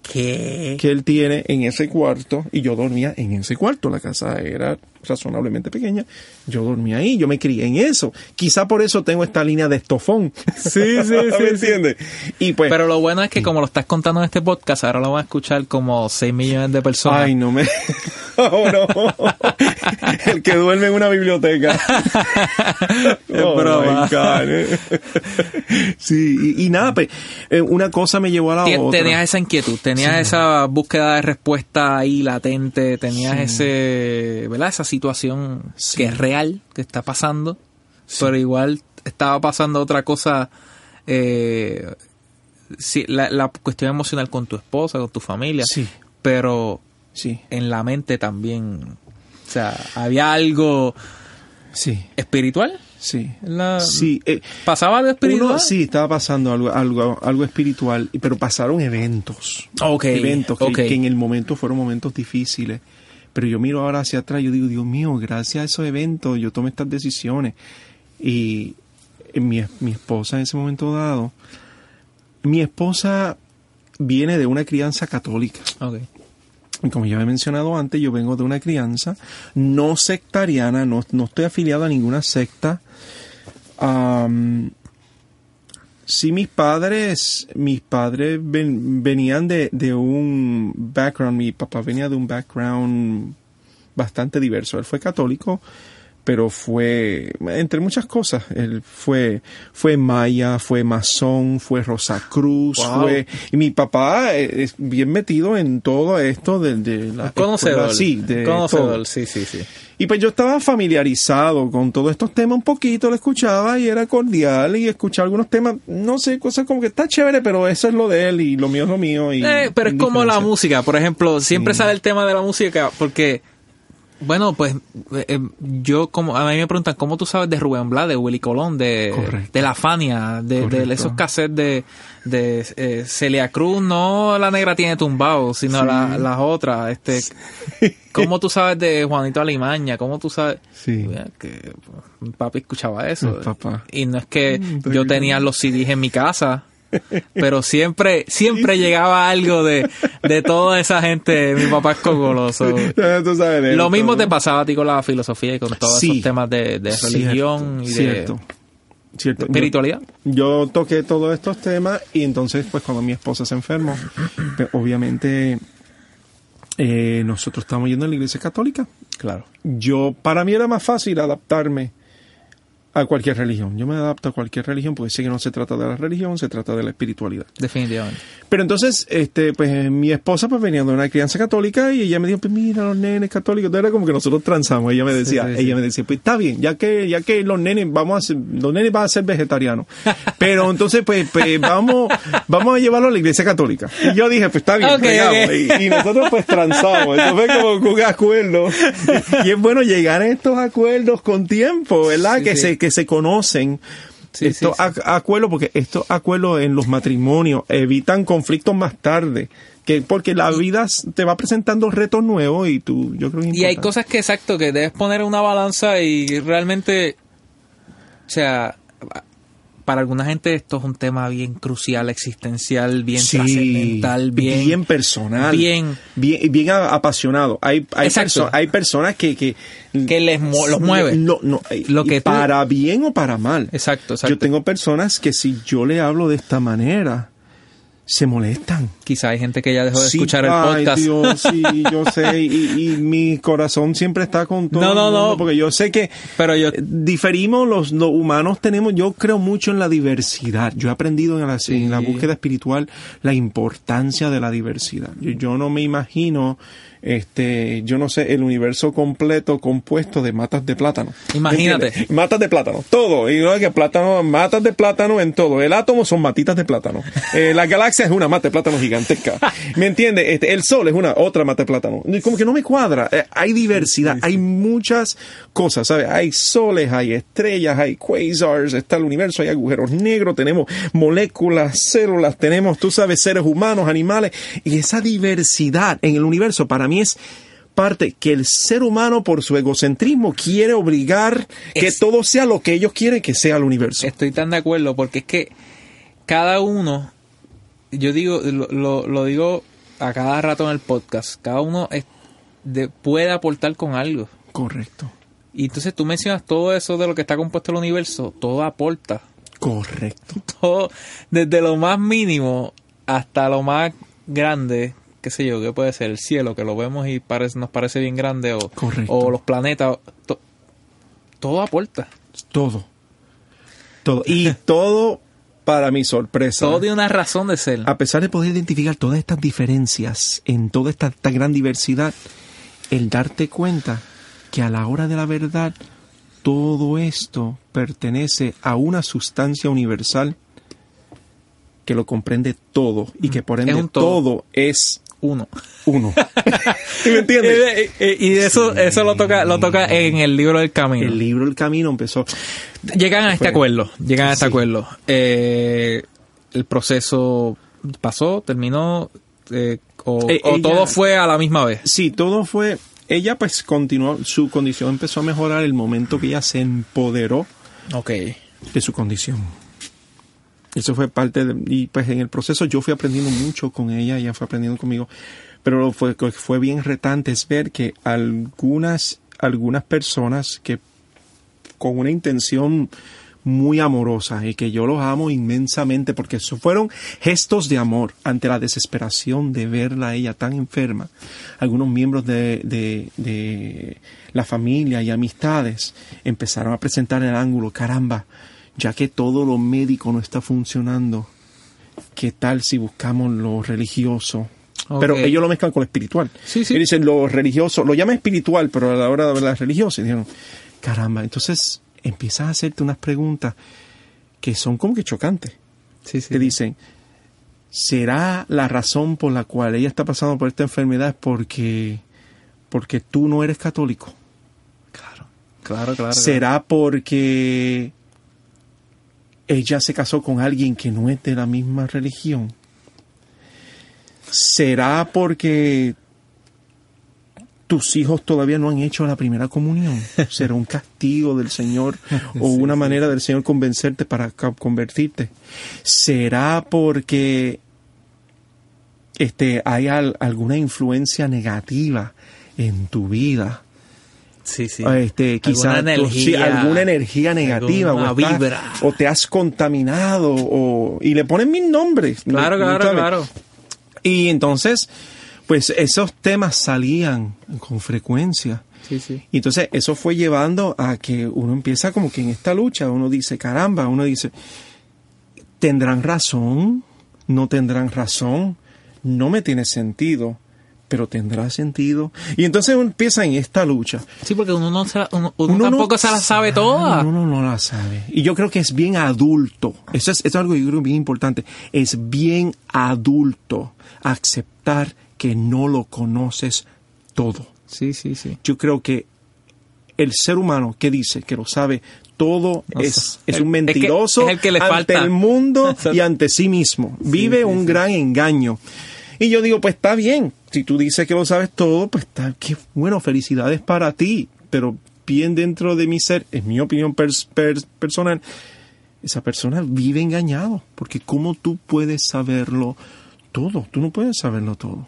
¿Qué? que él tiene en ese cuarto y yo dormía en ese cuarto. La casa era razonablemente pequeña. Yo dormía ahí, yo me crié en eso. Quizá por eso tengo esta línea de estofón. Sí, *laughs* sí, sí, ¿Me entiendes? Y pues, Pero lo bueno es que como lo estás contando en este podcast, ahora lo van a escuchar como 6 millones de personas. Ay, no me. *laughs* *laughs* Oh, no. El que duerme en una biblioteca. Es Oh, broma. my God. Sí, y, y nada, pues, eh, una cosa me llevó a la otra. Tenías esa inquietud, tenías esa búsqueda de respuesta ahí latente, tenías Sí. ese, ¿verdad? Esa situación Sí. que es real, que está pasando, pero igual estaba pasando otra cosa, eh, sí, la, la cuestión emocional con tu esposa, con tu familia, Sí, pero sí, en la mente también, o sea, había algo sí, espiritual, sí. La- Sí, eh, pasaba algo espiritual. uno, sí, estaba pasando algo, algo, algo espiritual, pero pasaron eventos. Ok, eventos que, ok. que en el momento fueron momentos difíciles. Pero yo miro ahora hacia atrás y yo digo, Dios mío, gracias a esos eventos yo tomé estas decisiones. Y mi, mi esposa en ese momento dado, mi esposa viene de una crianza católica. Ok. Y Como ya he mencionado antes, yo vengo de una crianza no sectariana, no, no estoy afiliado a ninguna secta. Sí, mis padres, mis padres ven- venían de, de un background, mi papá venía de un background bastante diverso. Él fue católico, pero fue, entre muchas cosas, él fue, fue maya, fue masón, fue Rosacruz, Wow. fue, y mi papá eh, es bien metido en todo esto de, de la Conocedor. escuela, sí, de Conocedor, todo. sí, sí, sí. Y pues yo estaba familiarizado con todos estos temas un poquito, lo escuchaba y era cordial y escuchaba algunos temas, no sé, cosas como que está chévere, pero eso es lo de él y lo mío es lo mío. Y Eh, pero es como la música, por ejemplo, siempre sale el tema de la música porque, bueno, pues eh, eh, yo como a mí me preguntan cómo tú sabes de Rubén Blas, de Willy Colón, de, Correcto. de La Fania, de, de esos cassettes de, de eh, Celia Cruz, no la negra tiene tumbado, sino Sí. la- las otras, este, cómo tú sabes de Juanito Alimaña, cómo tú sabes Sí. Mira, que papi escuchaba eso. Papá. Y no es que Mm, yo tenía los CDs en mi casa, pero siempre, siempre llegaba algo de, de toda esa gente. Mi papá es cogoloso. *laughs* Tú sabes de Lo mismo te pasaba a ti con la filosofía y con todos Sí. esos temas de, de religión y de, cierto, cierto. de espiritualidad. Yo, yo toqué todos estos temas y entonces pues cuando mi esposa se enfermó, pues, obviamente eh, nosotros estábamos yendo a la iglesia católica. Claro. Yo, para mí era más fácil adaptarme a cualquier religión. Yo me adapto a cualquier religión porque sé que no se trata de la religión, se trata de la espiritualidad. Definitivamente. Pero entonces, este, pues eh, mi esposa pues venía de una crianza católica y ella me dijo, pues mira los nenes católicos, Entonces, era como que nosotros transamos. Ella me decía, sí, sí. ella me decía, pues está bien, ya que, ya que los nenes vamos a ser, los nenes van a ser vegetarianos. *laughs* Pero entonces, pues, pues vamos, vamos a llevarlo a la iglesia católica. Y yo dije, pues está bien, Ok, pegamos. ok. Y, y nosotros pues transamos. Eso fue como un acuerdo. *laughs* Y es bueno llegar a estos acuerdos con tiempo, ¿verdad? Que se, que se conocen. Sí, estos sí, sí. ac- acuerdos, porque estos acuerdos en los matrimonios evitan conflictos más tarde. Que porque la vida te va presentando retos nuevos y tú, yo creo que Y hay cosas que, exacto, que debes poner en una balanza y realmente, o sea, para alguna gente esto es un tema bien crucial, existencial, bien Sí, trascendental, bien, bien personal, bien- bien, apasionado. Hay, hay, perso- hay personas que, que, que les mu- los mueve. No, no, Lo que tú- para bien o para mal. Exacto, exacto. Yo tengo personas que si yo le hablo de esta manera, se molestan. Quizá hay gente que ya dejó de Sí, escuchar el ay, podcast. Dios, sí, *laughs* yo sé, y, y mi corazón siempre está con todo. No, el no, mundo, no. Porque yo sé que Pero yo, diferimos, los, los humanos tenemos, yo creo mucho en la diversidad. Yo he aprendido en la, en la búsqueda espiritual la importancia de la diversidad. Yo, yo no me imagino, este, yo no sé, el universo completo compuesto de matas de plátano. Imagínate. ¿Entiendes? Matas de plátano, todo. Y no es que plátano, matas de plátano en todo. El átomo son matitas de plátano. Eh, la galaxia es una mata de plátano gigantesca. *laughs* ¿Me entiendes? Este, el sol es una otra mata de plátano. Como que no me cuadra. Eh, hay diversidad, hay muchas cosas, ¿sabes? Hay soles, hay estrellas, hay quasars, está el universo, hay agujeros negros, tenemos moléculas, células, tenemos, tú sabes, seres humanos, animales. Y esa diversidad en el universo para mí es parte que el ser humano por su egocentrismo quiere obligar que Es- todo sea lo que ellos quieren que sea el universo. estoy tan de acuerdo porque es que cada uno, yo digo, lo, lo- lo digo a cada rato en el podcast, cada uno es- de- puede aportar con algo. Correcto. Y entonces tú mencionas todo eso de lo que está compuesto el universo, todo aporta. Correcto. Todo, desde lo más mínimo hasta lo más grande, qué sé yo, que puede ser el cielo, que lo vemos y parece, nos parece bien grande, o, Correcto. o los planetas, to- todo aporta. Todo. Todo. Y *laughs* todo, para mi sorpresa. Todo tiene una razón de ser. a pesar de poder identificar todas estas diferencias en toda esta, esta gran diversidad, el darte cuenta que a la hora de la verdad todo esto pertenece a una sustancia universal que lo comprende todo y que por ende todo. es Uno. uno. *laughs* ¿Sí ¿Me entiendes? Eh, eh, Y de eso, eso lo toca, lo toca en el libro del camino. El libro El Camino empezó. Llegan a este Fue- acuerdo, llegan a este Sí. acuerdo. Eh, el proceso pasó, terminó, eh, o, Eh, o ella- todo fue a la misma vez. Sí, todo fue. Ella pues continuó, su condición empezó a mejorar el momento que ella se empoderó Ok. de su condición. Eso fue parte de, y pues en el proceso yo fui aprendiendo mucho con ella, ella fue aprendiendo conmigo, pero lo fue, fue bien retante es ver que algunas, algunas personas que con una intención muy amorosa y que yo los amo inmensamente porque fueron gestos de amor ante la desesperación de verla a ella tan enferma. Algunos miembros de, de, de la familia y amistades empezaron a presentar el ángulo, caramba, ya que todo lo médico no está funcionando, ¿qué tal si buscamos lo religioso? Pero ellos lo mezclan con lo espiritual. Sí, sí. Y dicen lo religioso, lo llama espiritual, pero a la hora de hablar religioso, y dijeron, caramba, entonces empiezas a hacerte unas preguntas que son como que chocantes. Sí, sí. Te dicen, ¿será la razón por la cual ella está pasando por esta enfermedad porque, porque tú no eres católico? Claro, claro, claro. ¿Será porque ella se casó con alguien que no es de la misma religión? ¿Será porque tus hijos todavía no han hecho la primera comunión? ¿Será un castigo del Señor *laughs* o una manera del Señor convencerte para convertirte? ¿Será porque este, hay al- alguna influencia negativa en tu vida? Sí, sí. este, quizás Alguna sí, energía, alguna energía negativa o, estás- vibra. o te has contaminado o y le ponen mil nombres Claro, ¿no? claro, claro. y entonces pues esos temas salían con frecuencia Sí, sí. y entonces eso fue llevando a que uno empieza como que en esta lucha uno dice caramba uno dice tendrán razón no tendrán razón no me tiene sentido pero tendrá sentido y entonces uno empieza en esta lucha Sí, porque uno no se la- uno, uno uno no tampoco se la sabe sabe, toda. Uno no la sabe. Y yo creo que es bien adulto. Eso es, eso es algo que yo creo bien importante. Es bien adulto aceptar que no lo conoces todo. Sí, sí, sí. Yo creo que el ser humano que dice que lo sabe todo es, es El- un es que mentiroso es el que le ante falta. el mundo *laughs* y ante sí mismo. Vive sí, un sí. gran engaño. Y yo digo, pues está bien. Si tú dices que lo sabes todo, pues está, qué bueno, felicidades para ti. Pero bien dentro de mi ser, en mi opinión pers- pers- personal, esa persona vive engañado. Porque ¿cómo tú puedes saberlo todo? Tú no puedes saberlo todo.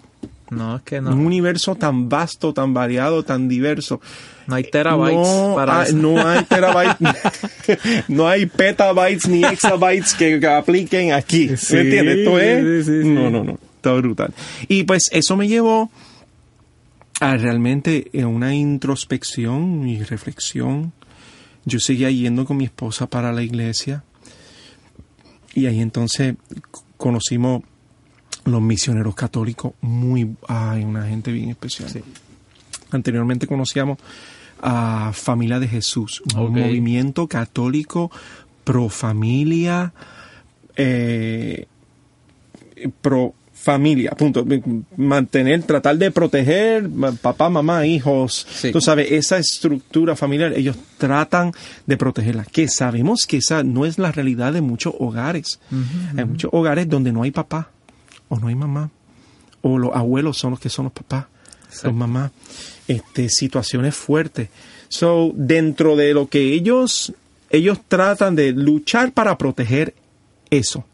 No, es que Un no. universo tan vasto, tan variado, tan diverso. No hay terabytes No para hay, eso. no hay terabytes, *laughs* no hay petabytes ni exabytes que, que apliquen aquí. Sí, ¿Me entiendes? Esto es. sí, sí, sí. No, no, no. Está brutal. Y pues eso me llevó a realmente eh, una introspección y reflexión. Yo seguía yendo con mi esposa para la iglesia. Y ahí entonces conocimos los misioneros católicos, muy, ay, una gente bien especial. Anteriormente conocíamos a Familia de Jesús, un movimiento católico pro familia, eh, pro familia, punto. Mantener, tratar de proteger papá, mamá, hijos. Sí. Tú sabes, esa estructura familiar, ellos tratan de protegerla. Que sabemos que esa no es la realidad de muchos hogares. Hay muchos hogares donde no hay papá o no hay mamá. O los abuelos son los que son los papás, Exacto. los mamás. Este, situaciones fuertes. So, dentro de lo que ellos, ellos tratan de luchar para proteger eso.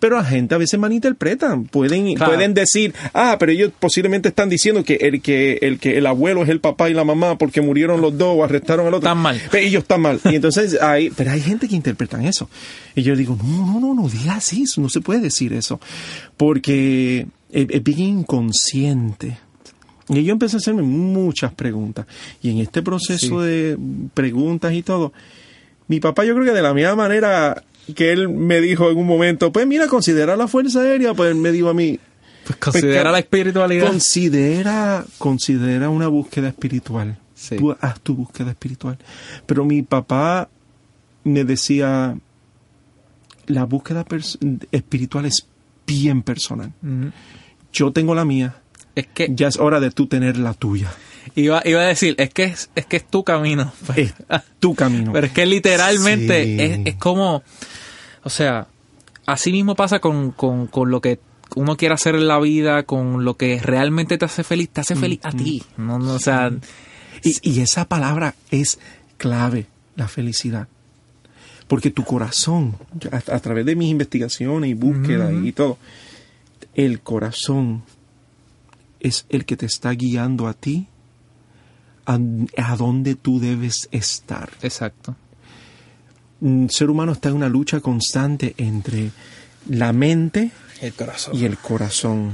Pero la gente a veces malinterpretan. Pueden, Claro. pueden decir, ah, pero ellos posiblemente están diciendo que el que el que el abuelo es el papá y la mamá porque murieron los dos o arrestaron al otro. Están mal. Pero ellos están mal. Y entonces hay, pero hay gente que interpretan eso. Y yo digo, no, no, no, no digas eso, no se puede decir eso. Porque es, es bien inconsciente. Y yo empecé a hacerme muchas preguntas. Y en este proceso Sí. de preguntas y todo, mi papá yo creo que de la misma manera que él me dijo en un momento, pues mira, considera la Fuerza Aérea, pues él me dijo a mí, Pues considera Pues, la espiritualidad. considera, considera una búsqueda espiritual. Sí. Tú haz tu búsqueda espiritual. Pero mi papá me decía, la búsqueda espiritual es bien personal. Yo tengo la mía, Es que ya es hora de tú tener la tuya. Iba, iba a decir, es que es, es que es tu camino. *laughs* Es tu camino. Pero es que literalmente Sí. es, es como, o sea, así mismo pasa con, con, con lo que uno quiere hacer en la vida, con lo que realmente te hace feliz, te hace feliz a ti. No, no, o sea, Y, y esa palabra es clave, la felicidad. Porque tu corazón, a, a través de mis investigaciones y búsquedas y todo, el corazón es el que te está guiando a ti a, a dónde tú debes estar. exacto. el ser humano está en una lucha constante entre la mente El corazón. y el corazón.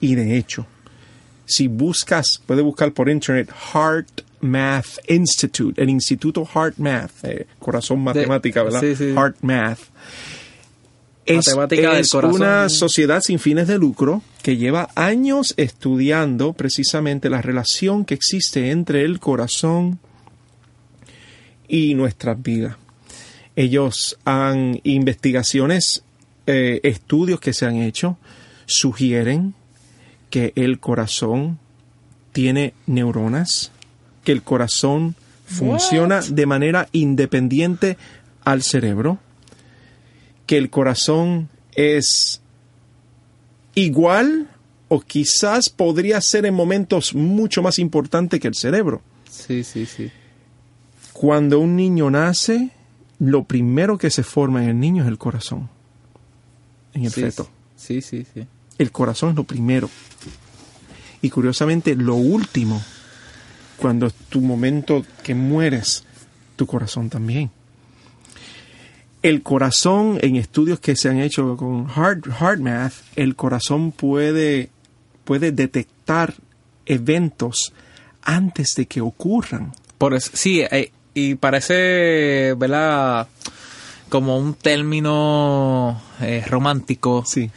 Y de hecho, si buscas, puedes buscar por internet Heart Math Institute, el Instituto Heart Math, eh, corazón matemática, ¿verdad? sí, sí. Heart Math. Es, Matemática es una sociedad sin fines de lucro que lleva años estudiando precisamente la relación que existe entre el corazón y nuestras vidas. Ellos han investigaciones, eh, estudios que se han hecho, sugieren que el corazón tiene neuronas, que el corazón funciona de manera independiente al cerebro, que el corazón es igual o quizás podría ser en momentos mucho más importante que el cerebro. Sí, sí, sí. Cuando un niño nace, lo primero que se forma en el niño es el corazón. En el sí, feto. Sí, sí, sí. El corazón es lo primero. Y curiosamente, lo último, cuando es tu momento que mueres, tu corazón también. El corazón, en estudios que se han hecho con Heart, Heart Math, el corazón puede, puede detectar eventos antes de que ocurran. Por eso, sí, eh, y parece, ¿verdad? Como un término eh, romántico, Sí.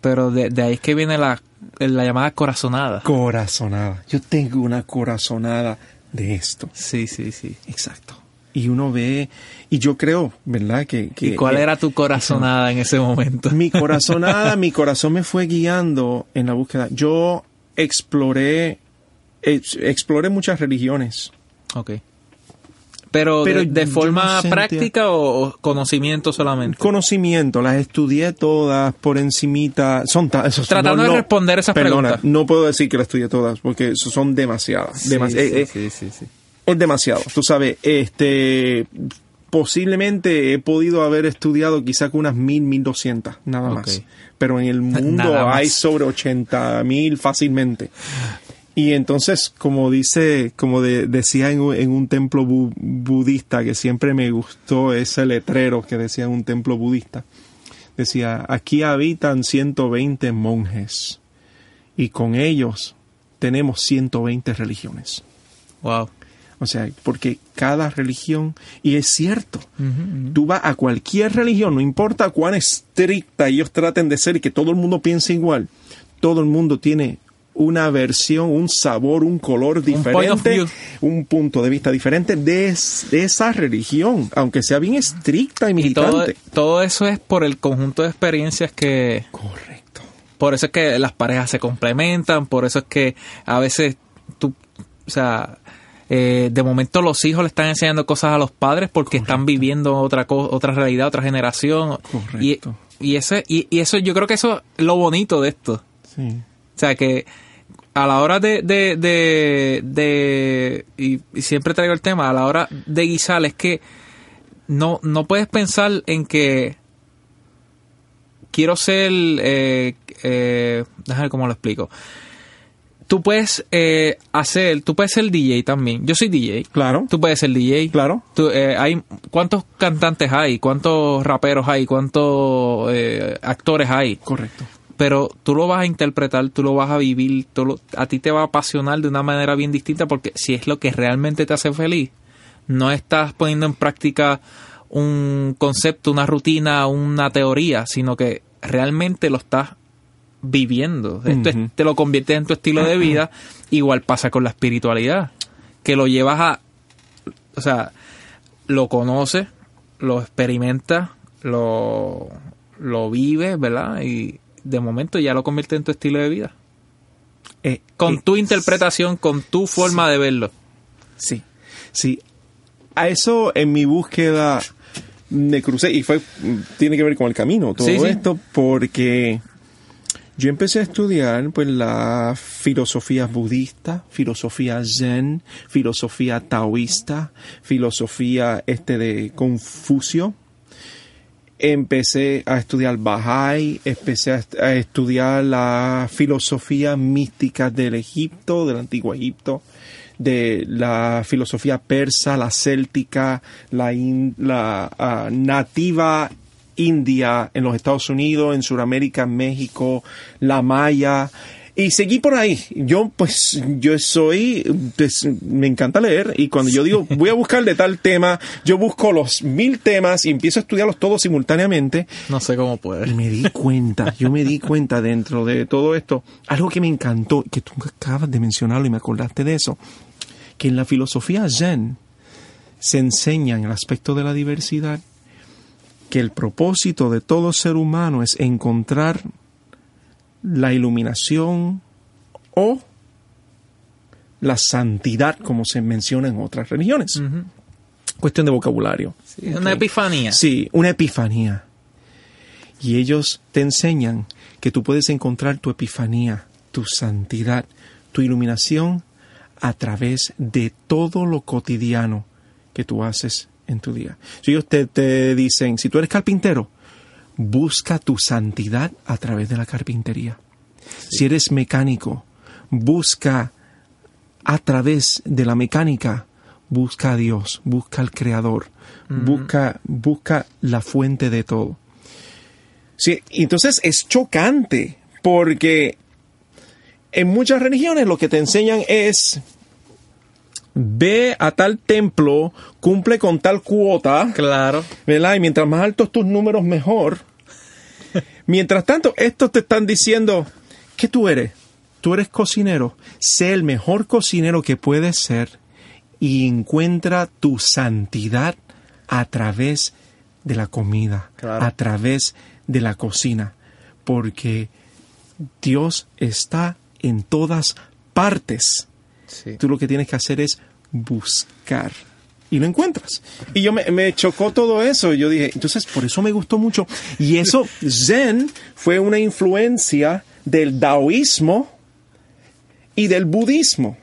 pero de, de ahí es que viene la, la llamada corazonada. Corazonada. Yo tengo una corazonada de esto. Sí, sí, sí. Exacto. Y uno ve, y yo creo, ¿verdad? Que, que- ¿Y cuál era tu corazonada en ese momento? Mi *laughs* corazonada, mi corazón me fue guiando en la búsqueda. Yo exploré, ex- exploré muchas religiones. Ok. Pero, Pero de, forma no práctica o, conocimiento solamente. Conocimiento, las estudié todas por encimita. Son esos- Tratando de responder esas perdona, preguntas. No puedo decir que las estudié todas, porque son demasiadas. Sí, eh, eh, sí, sí, sí. Es demasiado. Tú sabes, este posiblemente he podido haber estudiado quizá unas mil, mil doscientas, nada más. Pero en el *laughs* mundo hay sobre ochenta mil fácilmente. Y entonces, como dice, como de- decía en un, en un templo bu- budista, que siempre me gustó ese letrero que decía en un templo budista, decía, aquí habitan 120 monjes y con ellos tenemos 120 religiones. Wow. O sea, porque cada religión, y es cierto, tú vas a cualquier religión, no importa cuán estricta ellos traten de ser y que todo el mundo piense igual, todo el mundo tiene una versión, un sabor, un color diferente, un punto de vista diferente de, es- de esa religión, aunque sea bien estricta y Y todo, militante. todo eso es por el conjunto de experiencias que... Correcto. Por eso es que las parejas se complementan, por eso es que a veces tú, o sea, eh, de momento los hijos le están enseñando cosas a los padres porque están viviendo otra otra realidad, otra generación. Y, Correcto. y, ese, y, y eso, yo creo que eso es lo bonito de esto. Sí. O sea, que a la hora de, de, de, de- y, y siempre traigo el tema, a la hora de guisar es que no, no puedes pensar en que quiero ser, eh, eh, déjame ver cómo lo explico. Tú puedes eh, hacer, tú puedes ser DJ también. Yo soy DJ. Claro. Tú puedes ser DJ. Claro. Tú, eh, hay, ¿Cuántos cantantes hay? ¿Cuántos raperos hay? ¿Cuántos eh, actores hay? Correcto. pero tú lo vas a interpretar, tú lo vas a vivir, tú lo- a ti te va a apasionar de una manera bien distinta porque si es lo que realmente te hace feliz, no estás poniendo en práctica un concepto, una rutina, una teoría, sino que realmente lo estás viviendo. Esto es- te lo conviertes en tu estilo de vida. *clears throat* Igual pasa con la espiritualidad, que lo llevas a, o sea, lo conoces, lo experimentas, lo, lo vives, ¿verdad? Y de momento ya lo conviertes en tu estilo de vida. Eh, Con eh, tu interpretación, con tu forma de verlo. Sí, sí. A eso en mi búsqueda me crucé y fue tiene que ver con el camino todo Sí, sí. esto porque yo empecé a estudiar pues la filosofía budista, filosofía zen, filosofía taoísta, filosofía este de Confucio. Empecé a estudiar Bahá'í, empecé a, est- a estudiar la filosofía mística del Egipto, del antiguo Egipto, de la filosofía persa, la céltica, la, la ah, nativa india en los Estados Unidos, en Sudamérica, en México, la maya. Y seguí por ahí. Yo, pues, yo soy, pues, me encanta leer y cuando yo digo, voy a buscar de tal tema, yo busco los mil temas y empiezo a estudiarlos todos simultáneamente No sé cómo y puedes. me di cuenta, yo me di cuenta dentro de todo esto, algo que me encantó, que tú acabas de mencionarlo y me acordaste de eso, que en la filosofía Zen se enseña en el aspecto de la diversidad que el propósito de todo ser humano es encontrar la iluminación o la santidad, como se menciona en otras religiones. Cuestión de vocabulario. Sí, Una epifanía. Sí, una epifanía. Y ellos te enseñan que tú puedes encontrar tu epifanía, tu santidad, tu iluminación a través de todo lo cotidiano que tú haces en tu día. Si ellos te, te dicen, si tú eres carpintero, busca tu santidad a través de la carpintería. Si eres mecánico, busca a través de la mecánica, busca a Dios, busca al Creador, busca, busca la fuente de todo. Sí, entonces es chocante porque en muchas religiones lo que te enseñan es ve a tal templo, cumple con tal cuota, Claro. ¿verdad? Y mientras más altos tus números, mejor. *laughs* Mientras tanto, estos te están diciendo, ¿qué tú eres? Tú eres cocinero. Sé el mejor cocinero que puedes ser y encuentra tu santidad a través de la comida, Claro. a través de la cocina, porque Dios está en todas partes. Sí. Tú lo que tienes que hacer es buscar. Y lo encuentras. Y yo me, me chocó todo eso. Yo dije, entonces por eso me gustó mucho. Y eso, *laughs* Zen fue una influencia del taoísmo y del budismo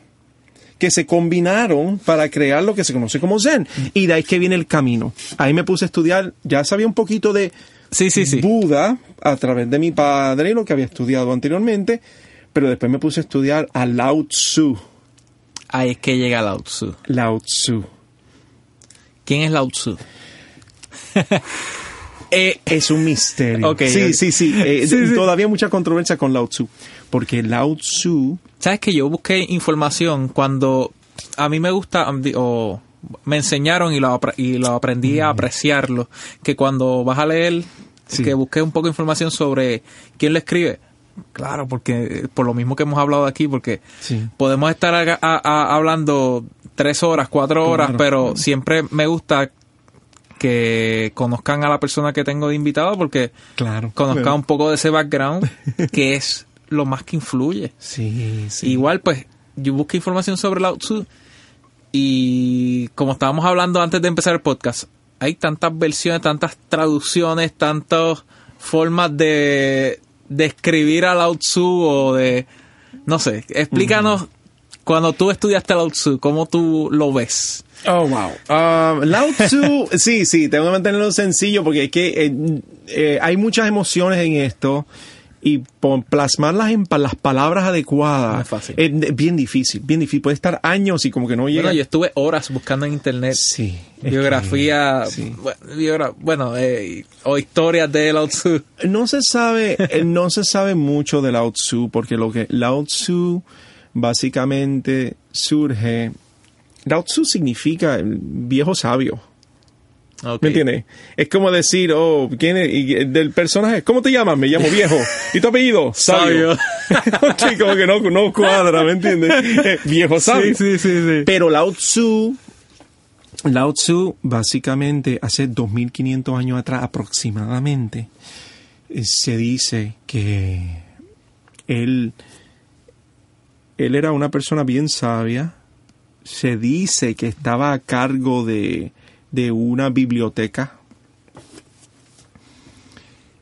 que se combinaron para crear lo que se conoce como Zen. Y de ahí que viene el camino. Ahí me puse a estudiar, ya sabía un poquito de Sí, sí, sí. Buda a través de mi padre, lo que había estudiado anteriormente, pero después me puse a estudiar a Lao Tzu. Ahí es que llega Lao Tzu. Lao Tzu. ¿Quién es Lao Tzu? *laughs* Eh, es un misterio. Sí, ok. sí, sí, Eh, Sí, sí. Todavía mucha controversia con Lao Tzu. Porque Lao Tzu. ¿Sabes que yo busqué información cuando a mí me gusta um, o me enseñaron y lo, y lo aprendí a apreciarlo? Que cuando vas a leer, Sí. que busqué un poco de información sobre quién lo escribe. Claro, porque por lo mismo que hemos hablado aquí, porque Sí. podemos estar aga- a- a- hablando tres horas, cuatro horas, Claro. pero siempre me gusta que conozcan a la persona que tengo de invitado porque Claro. conozcan un poco de ese background *laughs* que es lo más que influye. Sí, sí. Igual, pues, yo busqué información sobre Lao Tzu y como estábamos hablando antes de empezar el podcast, hay tantas versiones, tantas traducciones, tantas formas de, de escribir a Lao Tzu o de... No sé, explícanos cuando tú estudiaste Lao Tzu, ¿cómo tú lo ves? Oh, wow. Ah, Lao Tzu, *laughs* sí, sí, tengo que mantenerlo sencillo porque es que eh, eh, hay muchas emociones en esto y plasmarlas en pa- las palabras adecuadas No es fácil. es bien difícil, bien difícil. Puede estar años y como que no llega. Bueno, yo estuve horas buscando en internet Sí. biografía, que- sí. bueno, biogra- bueno eh, o historias de Lao Tzu. *laughs* No se sabe, *laughs* eh, no se sabe mucho de Lao Tzu, porque lo que Lao Tzu básicamente surge. Lao Tzu significa el viejo sabio. Ok. ¿Me entiendes? Es como decir, oh, ¿quién es? Y del personaje, ¿cómo te llamas? Me llamo *laughs* viejo. ¿Y tu apellido? Sabio. *laughs* como que no, no cuadra, ¿me entiendes? Eh, viejo sabio. sí, sí, sí. Pero Lao Tzu, Lao Tzu, básicamente, hace 2500 años atrás aproximadamente, eh, se dice que él, él era una persona bien sabia. Se dice que estaba a cargo de, de una biblioteca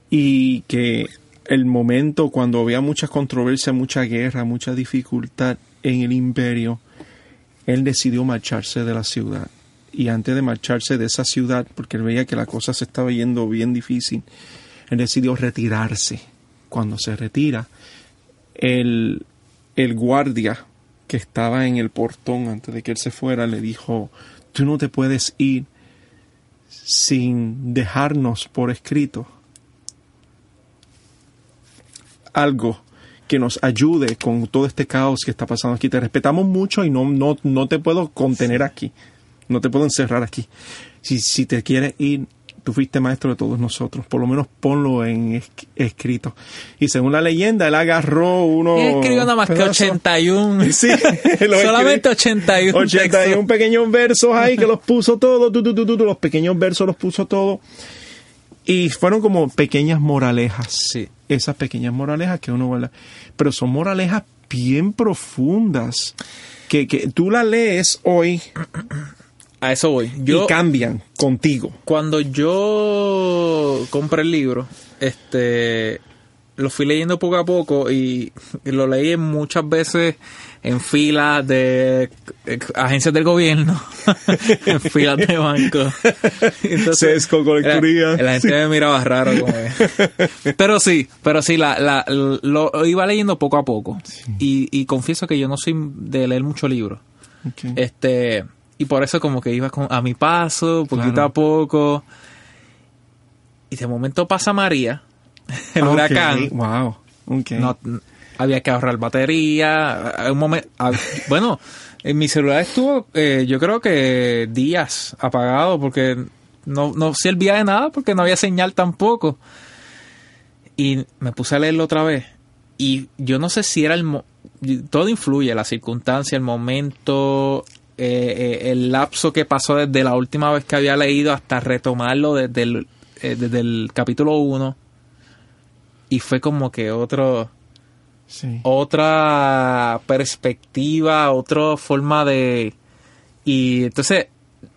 y que el momento cuando había muchas controversias, mucha guerra, mucha dificultad en el imperio, él decidió marcharse de la ciudad. Y antes de marcharse de esa ciudad, porque él veía que la cosa se estaba yendo bien difícil, él decidió retirarse. Cuando se retira, el, el guardia que estaba en el portón antes de que él se fuera, le dijo, tú no te puedes ir sin dejarnos por escrito algo que nos ayude con todo este caos que está pasando aquí. Te respetamos mucho y no, no, no te puedo contener aquí. No te puedo encerrar aquí. Si, si te quieres ir, tú fuiste maestro de todos nosotros. Por lo menos ponlo en escrito. Y según la leyenda, él agarró uno. Él escribió nada más que 81. *laughs* Sí, solamente 81. 81 pequeños versos ahí que los puso todos. los pequeños versos los puso todos. Y fueron como pequeñas moralejas. Sí. Esas pequeñas moralejas que uno guarda. Pero son moralejas bien profundas. Que, que tú las lees hoy. A eso voy. y cambian contigo. Cuando yo compré el libro, este lo fui leyendo poco a poco y lo leí muchas veces en filas de agencias del gobierno, *laughs* en filas de banco. *laughs* Sesco, colecturía. La, gente me miraba raro. *laughs* pero sí, pero sí, la, la, lo iba leyendo poco a poco. Y, y, confieso que yo no soy de leer mucho libro. Este, y por eso como que iba a mi paso, poquito a poco. Y de momento pasa María *laughs* el huracán. Wow. No, había que ahorrar batería. Un momento, *laughs* bueno, en mi celular estuvo, eh, yo creo que días apagado porque no, no servía de nada porque no había señal tampoco. Y me puse a leerlo otra vez. Y yo no sé si era el... todo influye, la circunstancia, el momento, eh, eh, el lapso que pasó desde la última vez que había leído hasta retomarlo desde el, desde el capítulo 1 y fue como que otro otra perspectiva, otra forma de y entonces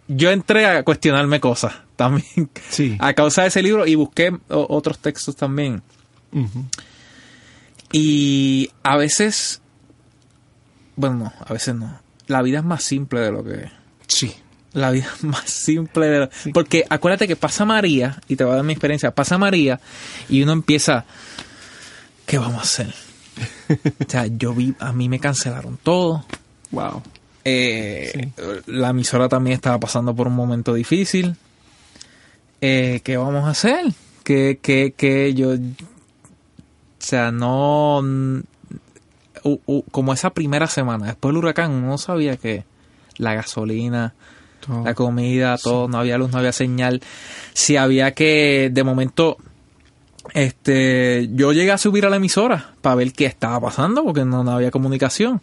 yo entré a cuestionarme cosas *laughs* también a causa de ese libro y busqué otros textos también. Y a veces, bueno, no, a veces no. La vida es más simple de lo que... Sí. La vida es más simple de lo... Porque acuérdate que pasa María, y te voy a dar mi experiencia, pasa María y uno empieza, ¿qué vamos a hacer? o sea, yo vi, a mí me cancelaron todo. Wow. Eh, la emisora también estaba pasando por un momento difícil. Eh, ¿Qué vamos a hacer? Que, que, que yo, o sea, no, como esa primera semana, después del huracán, uno sabía que la gasolina, la comida, todo, no había luz, no había señal. Si había que, de momento, este, yo llegué a subir a la emisora para ver qué estaba pasando porque no, había comunicación.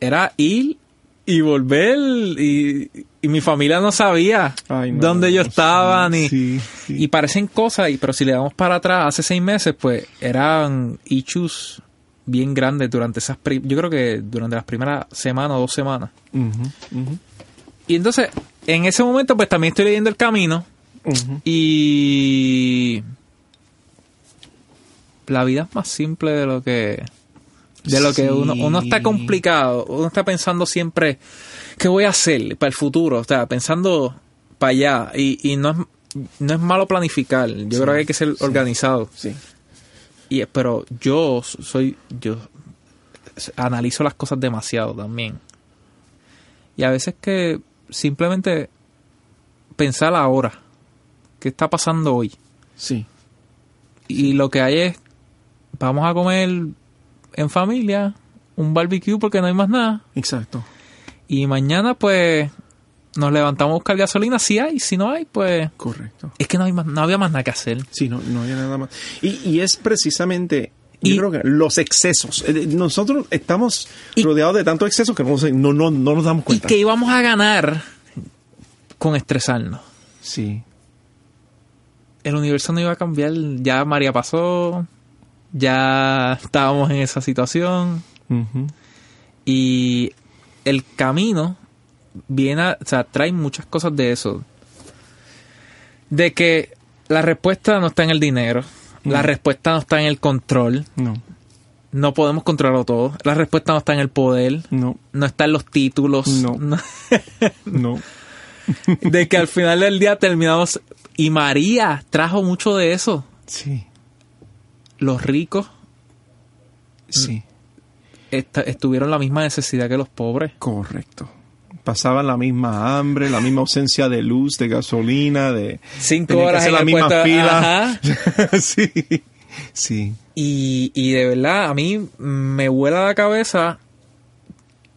Era ir y volver y, mi familia no sabía dónde yo estaba ni y parecen cosas y pero si le damos para atrás hace seis meses pues eran issues bien grandes durante esas yo creo que durante las primeras semanas o dos semanas. Y entonces en ese momento pues también estoy leyendo el camino y la vida es más simple de lo que de lo que uno uno está complicado, uno está pensando siempre qué voy a hacer para el futuro, o sea, pensando para allá y, y no es no es malo planificar, yo creo que hay que ser organizado. Sí. Y pero yo soy yo analizo las cosas demasiado también. Y a veces que simplemente pensar ahora ¿Qué está pasando hoy? Sí. Y lo que hay es, vamos a comer en familia, un barbecue porque no hay más nada. Exacto. Y mañana pues nos levantamos a buscar gasolina si hay, si no hay, pues... Correcto. Es que no, hay más, no había más nada que hacer. Sí, no, no había nada más. Y, es precisamente... Yo creo que los excesos. Eh, nosotros estamos rodeados de tantos excesos que no, no, no nos damos cuenta. Y que íbamos a ganar con estresarnos. Sí el universo no iba a cambiar. Ya María pasó, ya estábamos en esa situación. Y el camino viene, a, o sea, trae muchas cosas de eso. De que la respuesta no está en el dinero, la respuesta no está en el control. No. No podemos controlarlo todo. La respuesta no está en el poder. No. No está en los títulos. *laughs* No. no. de que al final del día terminamos y María trajo mucho de eso. Sí. Los ricos. Sí. Estuvieron la misma necesidad que los pobres. Correcto. Pasaban la misma hambre, la misma ausencia de luz, de gasolina, de... Cinco tenían que horas hacer en la misma puesto, fila. ajá. *laughs* sí, sí. Y, y de verdad, a mí me vuela la cabeza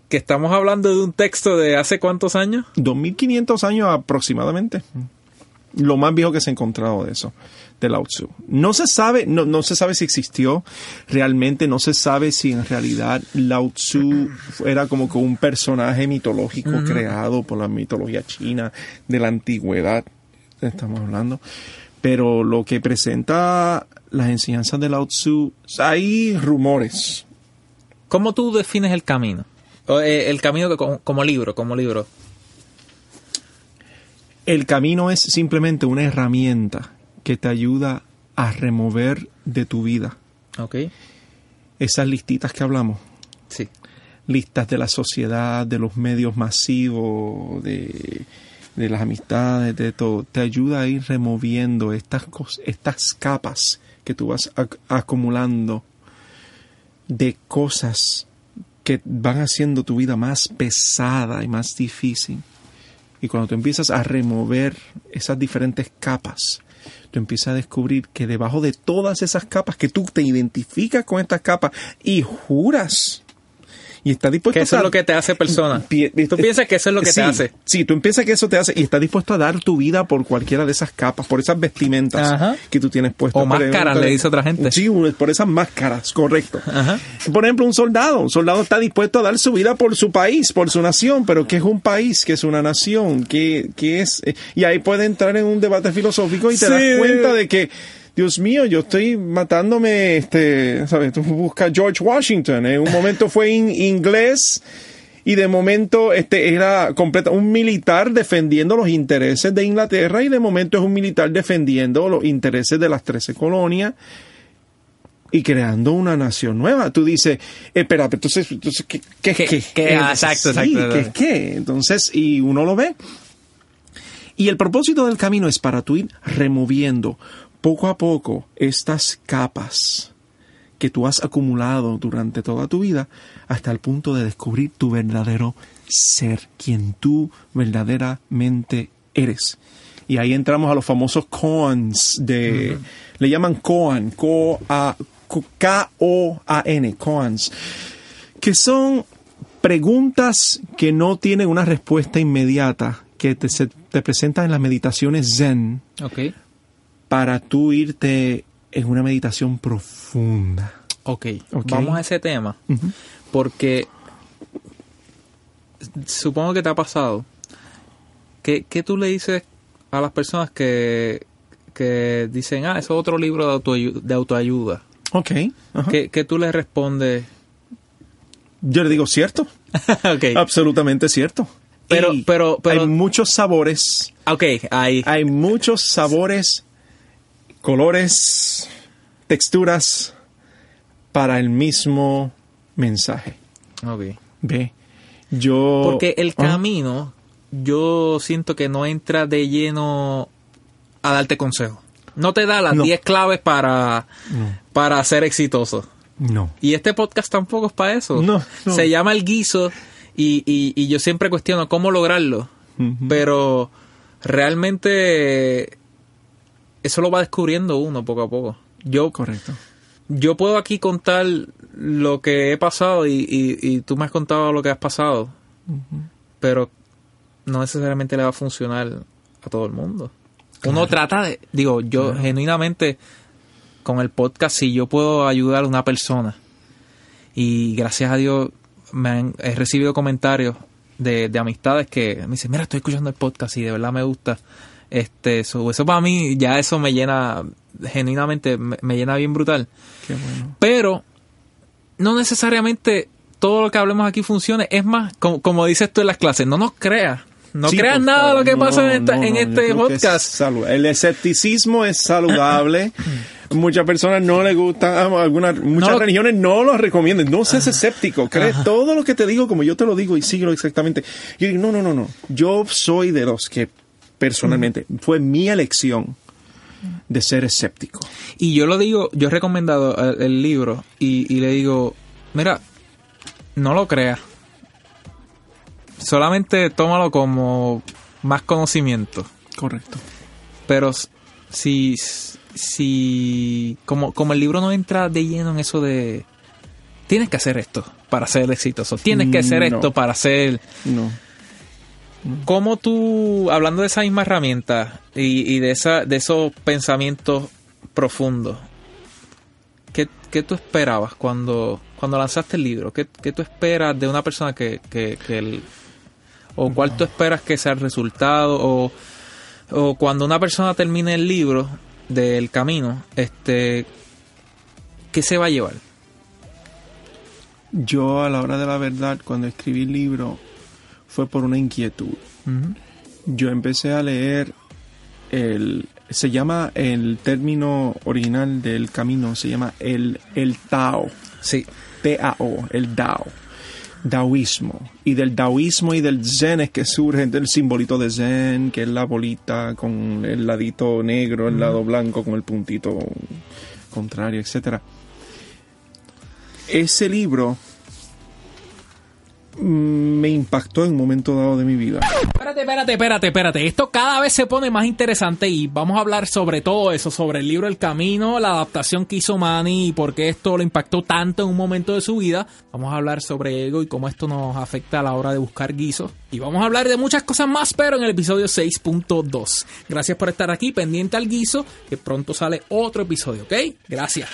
que estamos hablando de un texto de hace cuántos años. 2500 años aproximadamente. Lo más viejo que se ha encontrado de eso, de Lao Tzu. No se sabe, no, no se sabe si existió realmente, no se sabe si en realidad Lao Tzu era como que un personaje mitológico creado por la mitología china de la antigüedad, estamos hablando. Pero lo que presenta las enseñanzas de Lao Tzu, hay rumores, ¿Cómo tú defines el camino? Eh, el camino como libro, como libro. El camino es simplemente una herramienta que te ayuda a remover de tu vida ¿Ok? esas listitas que hablamos, Sí. listas de la sociedad, de los medios masivos, de, de las amistades, de todo. Te ayuda a ir removiendo estas, cos- estas capas que tú vas ac- acumulando de cosas que van haciendo tu vida más pesada y más difícil. Y cuando tú empiezas a remover esas diferentes capas, tú empiezas a descubrir que debajo de todas esas capas, que tú te identificas con estas capas y juras y estás dispuesto Que eso a es lo que te hace persona. Pie- Tú piensas que eso es lo que Sí, te hace. Sí, tú piensas que eso te hace y estás dispuesto a dar tu vida por cualquiera de esas capas, por esas vestimentas Ajá. que tú tienes puestas. O máscaras, le dice otra gente. Sí, por esas máscaras, correcto. Ajá. Por ejemplo, un soldado. Un soldado está dispuesto a dar su vida por su país, por su nación, pero ¿qué es un país? ¿Qué es una nación? ¿Qué, qué es? Eh, Y ahí puede entrar en un debate filosófico y te Sí. das cuenta de que, Dios mío, yo estoy matándome, este, ¿sabes? Tú buscas George Washington. En un momento fue in- inglés y de momento este era completa, un militar defendiendo los intereses de Inglaterra y de momento es un militar defendiendo los intereses de las 13 colonias y creando una nación nueva. Tú dices, espera, pero entonces, entonces ¿qué, qué, ¿Qué- qué? qué? Ah, Sí, exacto, exacto. ¿qué, qué? Entonces, y uno lo ve. Y el propósito del camino es para tú ir removiendo poco a poco estas capas que tú has acumulado durante toda tu vida hasta el punto de descubrir tu verdadero ser, quien tú verdaderamente eres. Y ahí entramos a los famosos koans de, le llaman koan, K-O-A- K-O-A-N, koans, que son preguntas que no tienen una respuesta inmediata, que te, se- te presentan en las meditaciones zen Ok. Para tú irte en una meditación profunda. Ok. Ok. Vamos a ese tema. Porque supongo que te ha pasado. ¿Qué, qué tú le dices a las personas que, que dicen, ah, eso es otro libro de, autoayu- de autoayuda? Ok. ¿Qué, qué tú les respondes? Yo le digo, cierto. *laughs* ok. Absolutamente cierto. Pero- pero- pero- hay muchos sabores, Ok, ahí. hay muchos sabores, colores, texturas para el mismo mensaje. Ok. Ve, yo... Porque el camino, yo siento que no entra de lleno a darte consejos. No te da las No. 10 claves para, para ser exitoso. No. Y este podcast tampoco es para eso. No, no. Se llama El Guiso y, y, y yo siempre cuestiono cómo lograrlo. Pero realmente eso lo va descubriendo uno poco a poco. Yo, Correcto. yo puedo aquí contar lo que he pasado y, y- y tú me has contado lo que has pasado, pero no necesariamente le va a funcionar a todo el mundo. Uno trata de, digo, yo genuinamente con el podcast, si yo puedo ayudar a una persona y gracias a Dios me han, he recibido comentarios de, de amistades que me dicen, mira, estoy escuchando el podcast y de verdad me gusta. Este, eso, eso para mí ya eso me llena, genuinamente me- me llena bien brutal. Qué bueno. Pero no necesariamente todo lo que hablemos aquí funcione. Es más, como, como dices tú en las clases, no nos creas. No Sí, creas nada de lo que No, pasa en, esta- no, en no, yo este es podcast. El escepticismo es saludable. *laughs* Muchas personas no le gustan, ah, algunas, muchas religiones no lo recomiendan. No seas escéptico, cree todo lo que te digo como yo te lo digo y síguelo exactamente. Yo digo, no, no, no, no. Yo soy de los que personalmente fue mi elección de ser escéptico. Y yo lo digo, yo he recomendado el, el libro y, y le digo, mira, no lo creas. Solamente tómalo como más conocimiento. Correcto. Pero si, si como, como el libro no entra de lleno en eso de tienes que hacer esto para ser exitoso, tienes que hacer No. esto para ser No. ¿Cómo tú, hablando de esa misma herramienta y, y de, esa, de esos pensamientos profundos, ¿qué, qué tú esperabas cuando, cuando lanzaste el libro? ¿Qué, qué tú esperas de una persona que, que, que el- o cuál tú esperas que sea el resultado? O, o cuando una persona termine el libro del camino, este, ¿qué se va a llevar? Yo a la hora de la verdad, cuando escribí el libro, fue por una inquietud. Yo empecé a leer el... Se llama el término original del camino, se llama el, el Tao. Sí. T-A-O, el Dao. Daoísmo. Y del daoísmo y del zen es que surge el simbolito de zen, que es la bolita con el ladito negro, el lado blanco con el puntito contrario, etcétera. Ese libro me impactó en un momento dado de mi vida. Espérate, espérate, espérate, espérate. Esto cada vez se pone más interesante y vamos a hablar sobre todo eso, sobre el libro El Camino, la adaptación que hizo Manny y por qué esto lo impactó tanto en un momento de su vida. Vamos a hablar sobre ego y cómo esto nos afecta a la hora de buscar guisos. Y vamos a hablar de muchas cosas más, pero en el episodio 6.2. Gracias por estar aquí, pendiente al guiso, que pronto sale otro episodio, ¿ok? Gracias.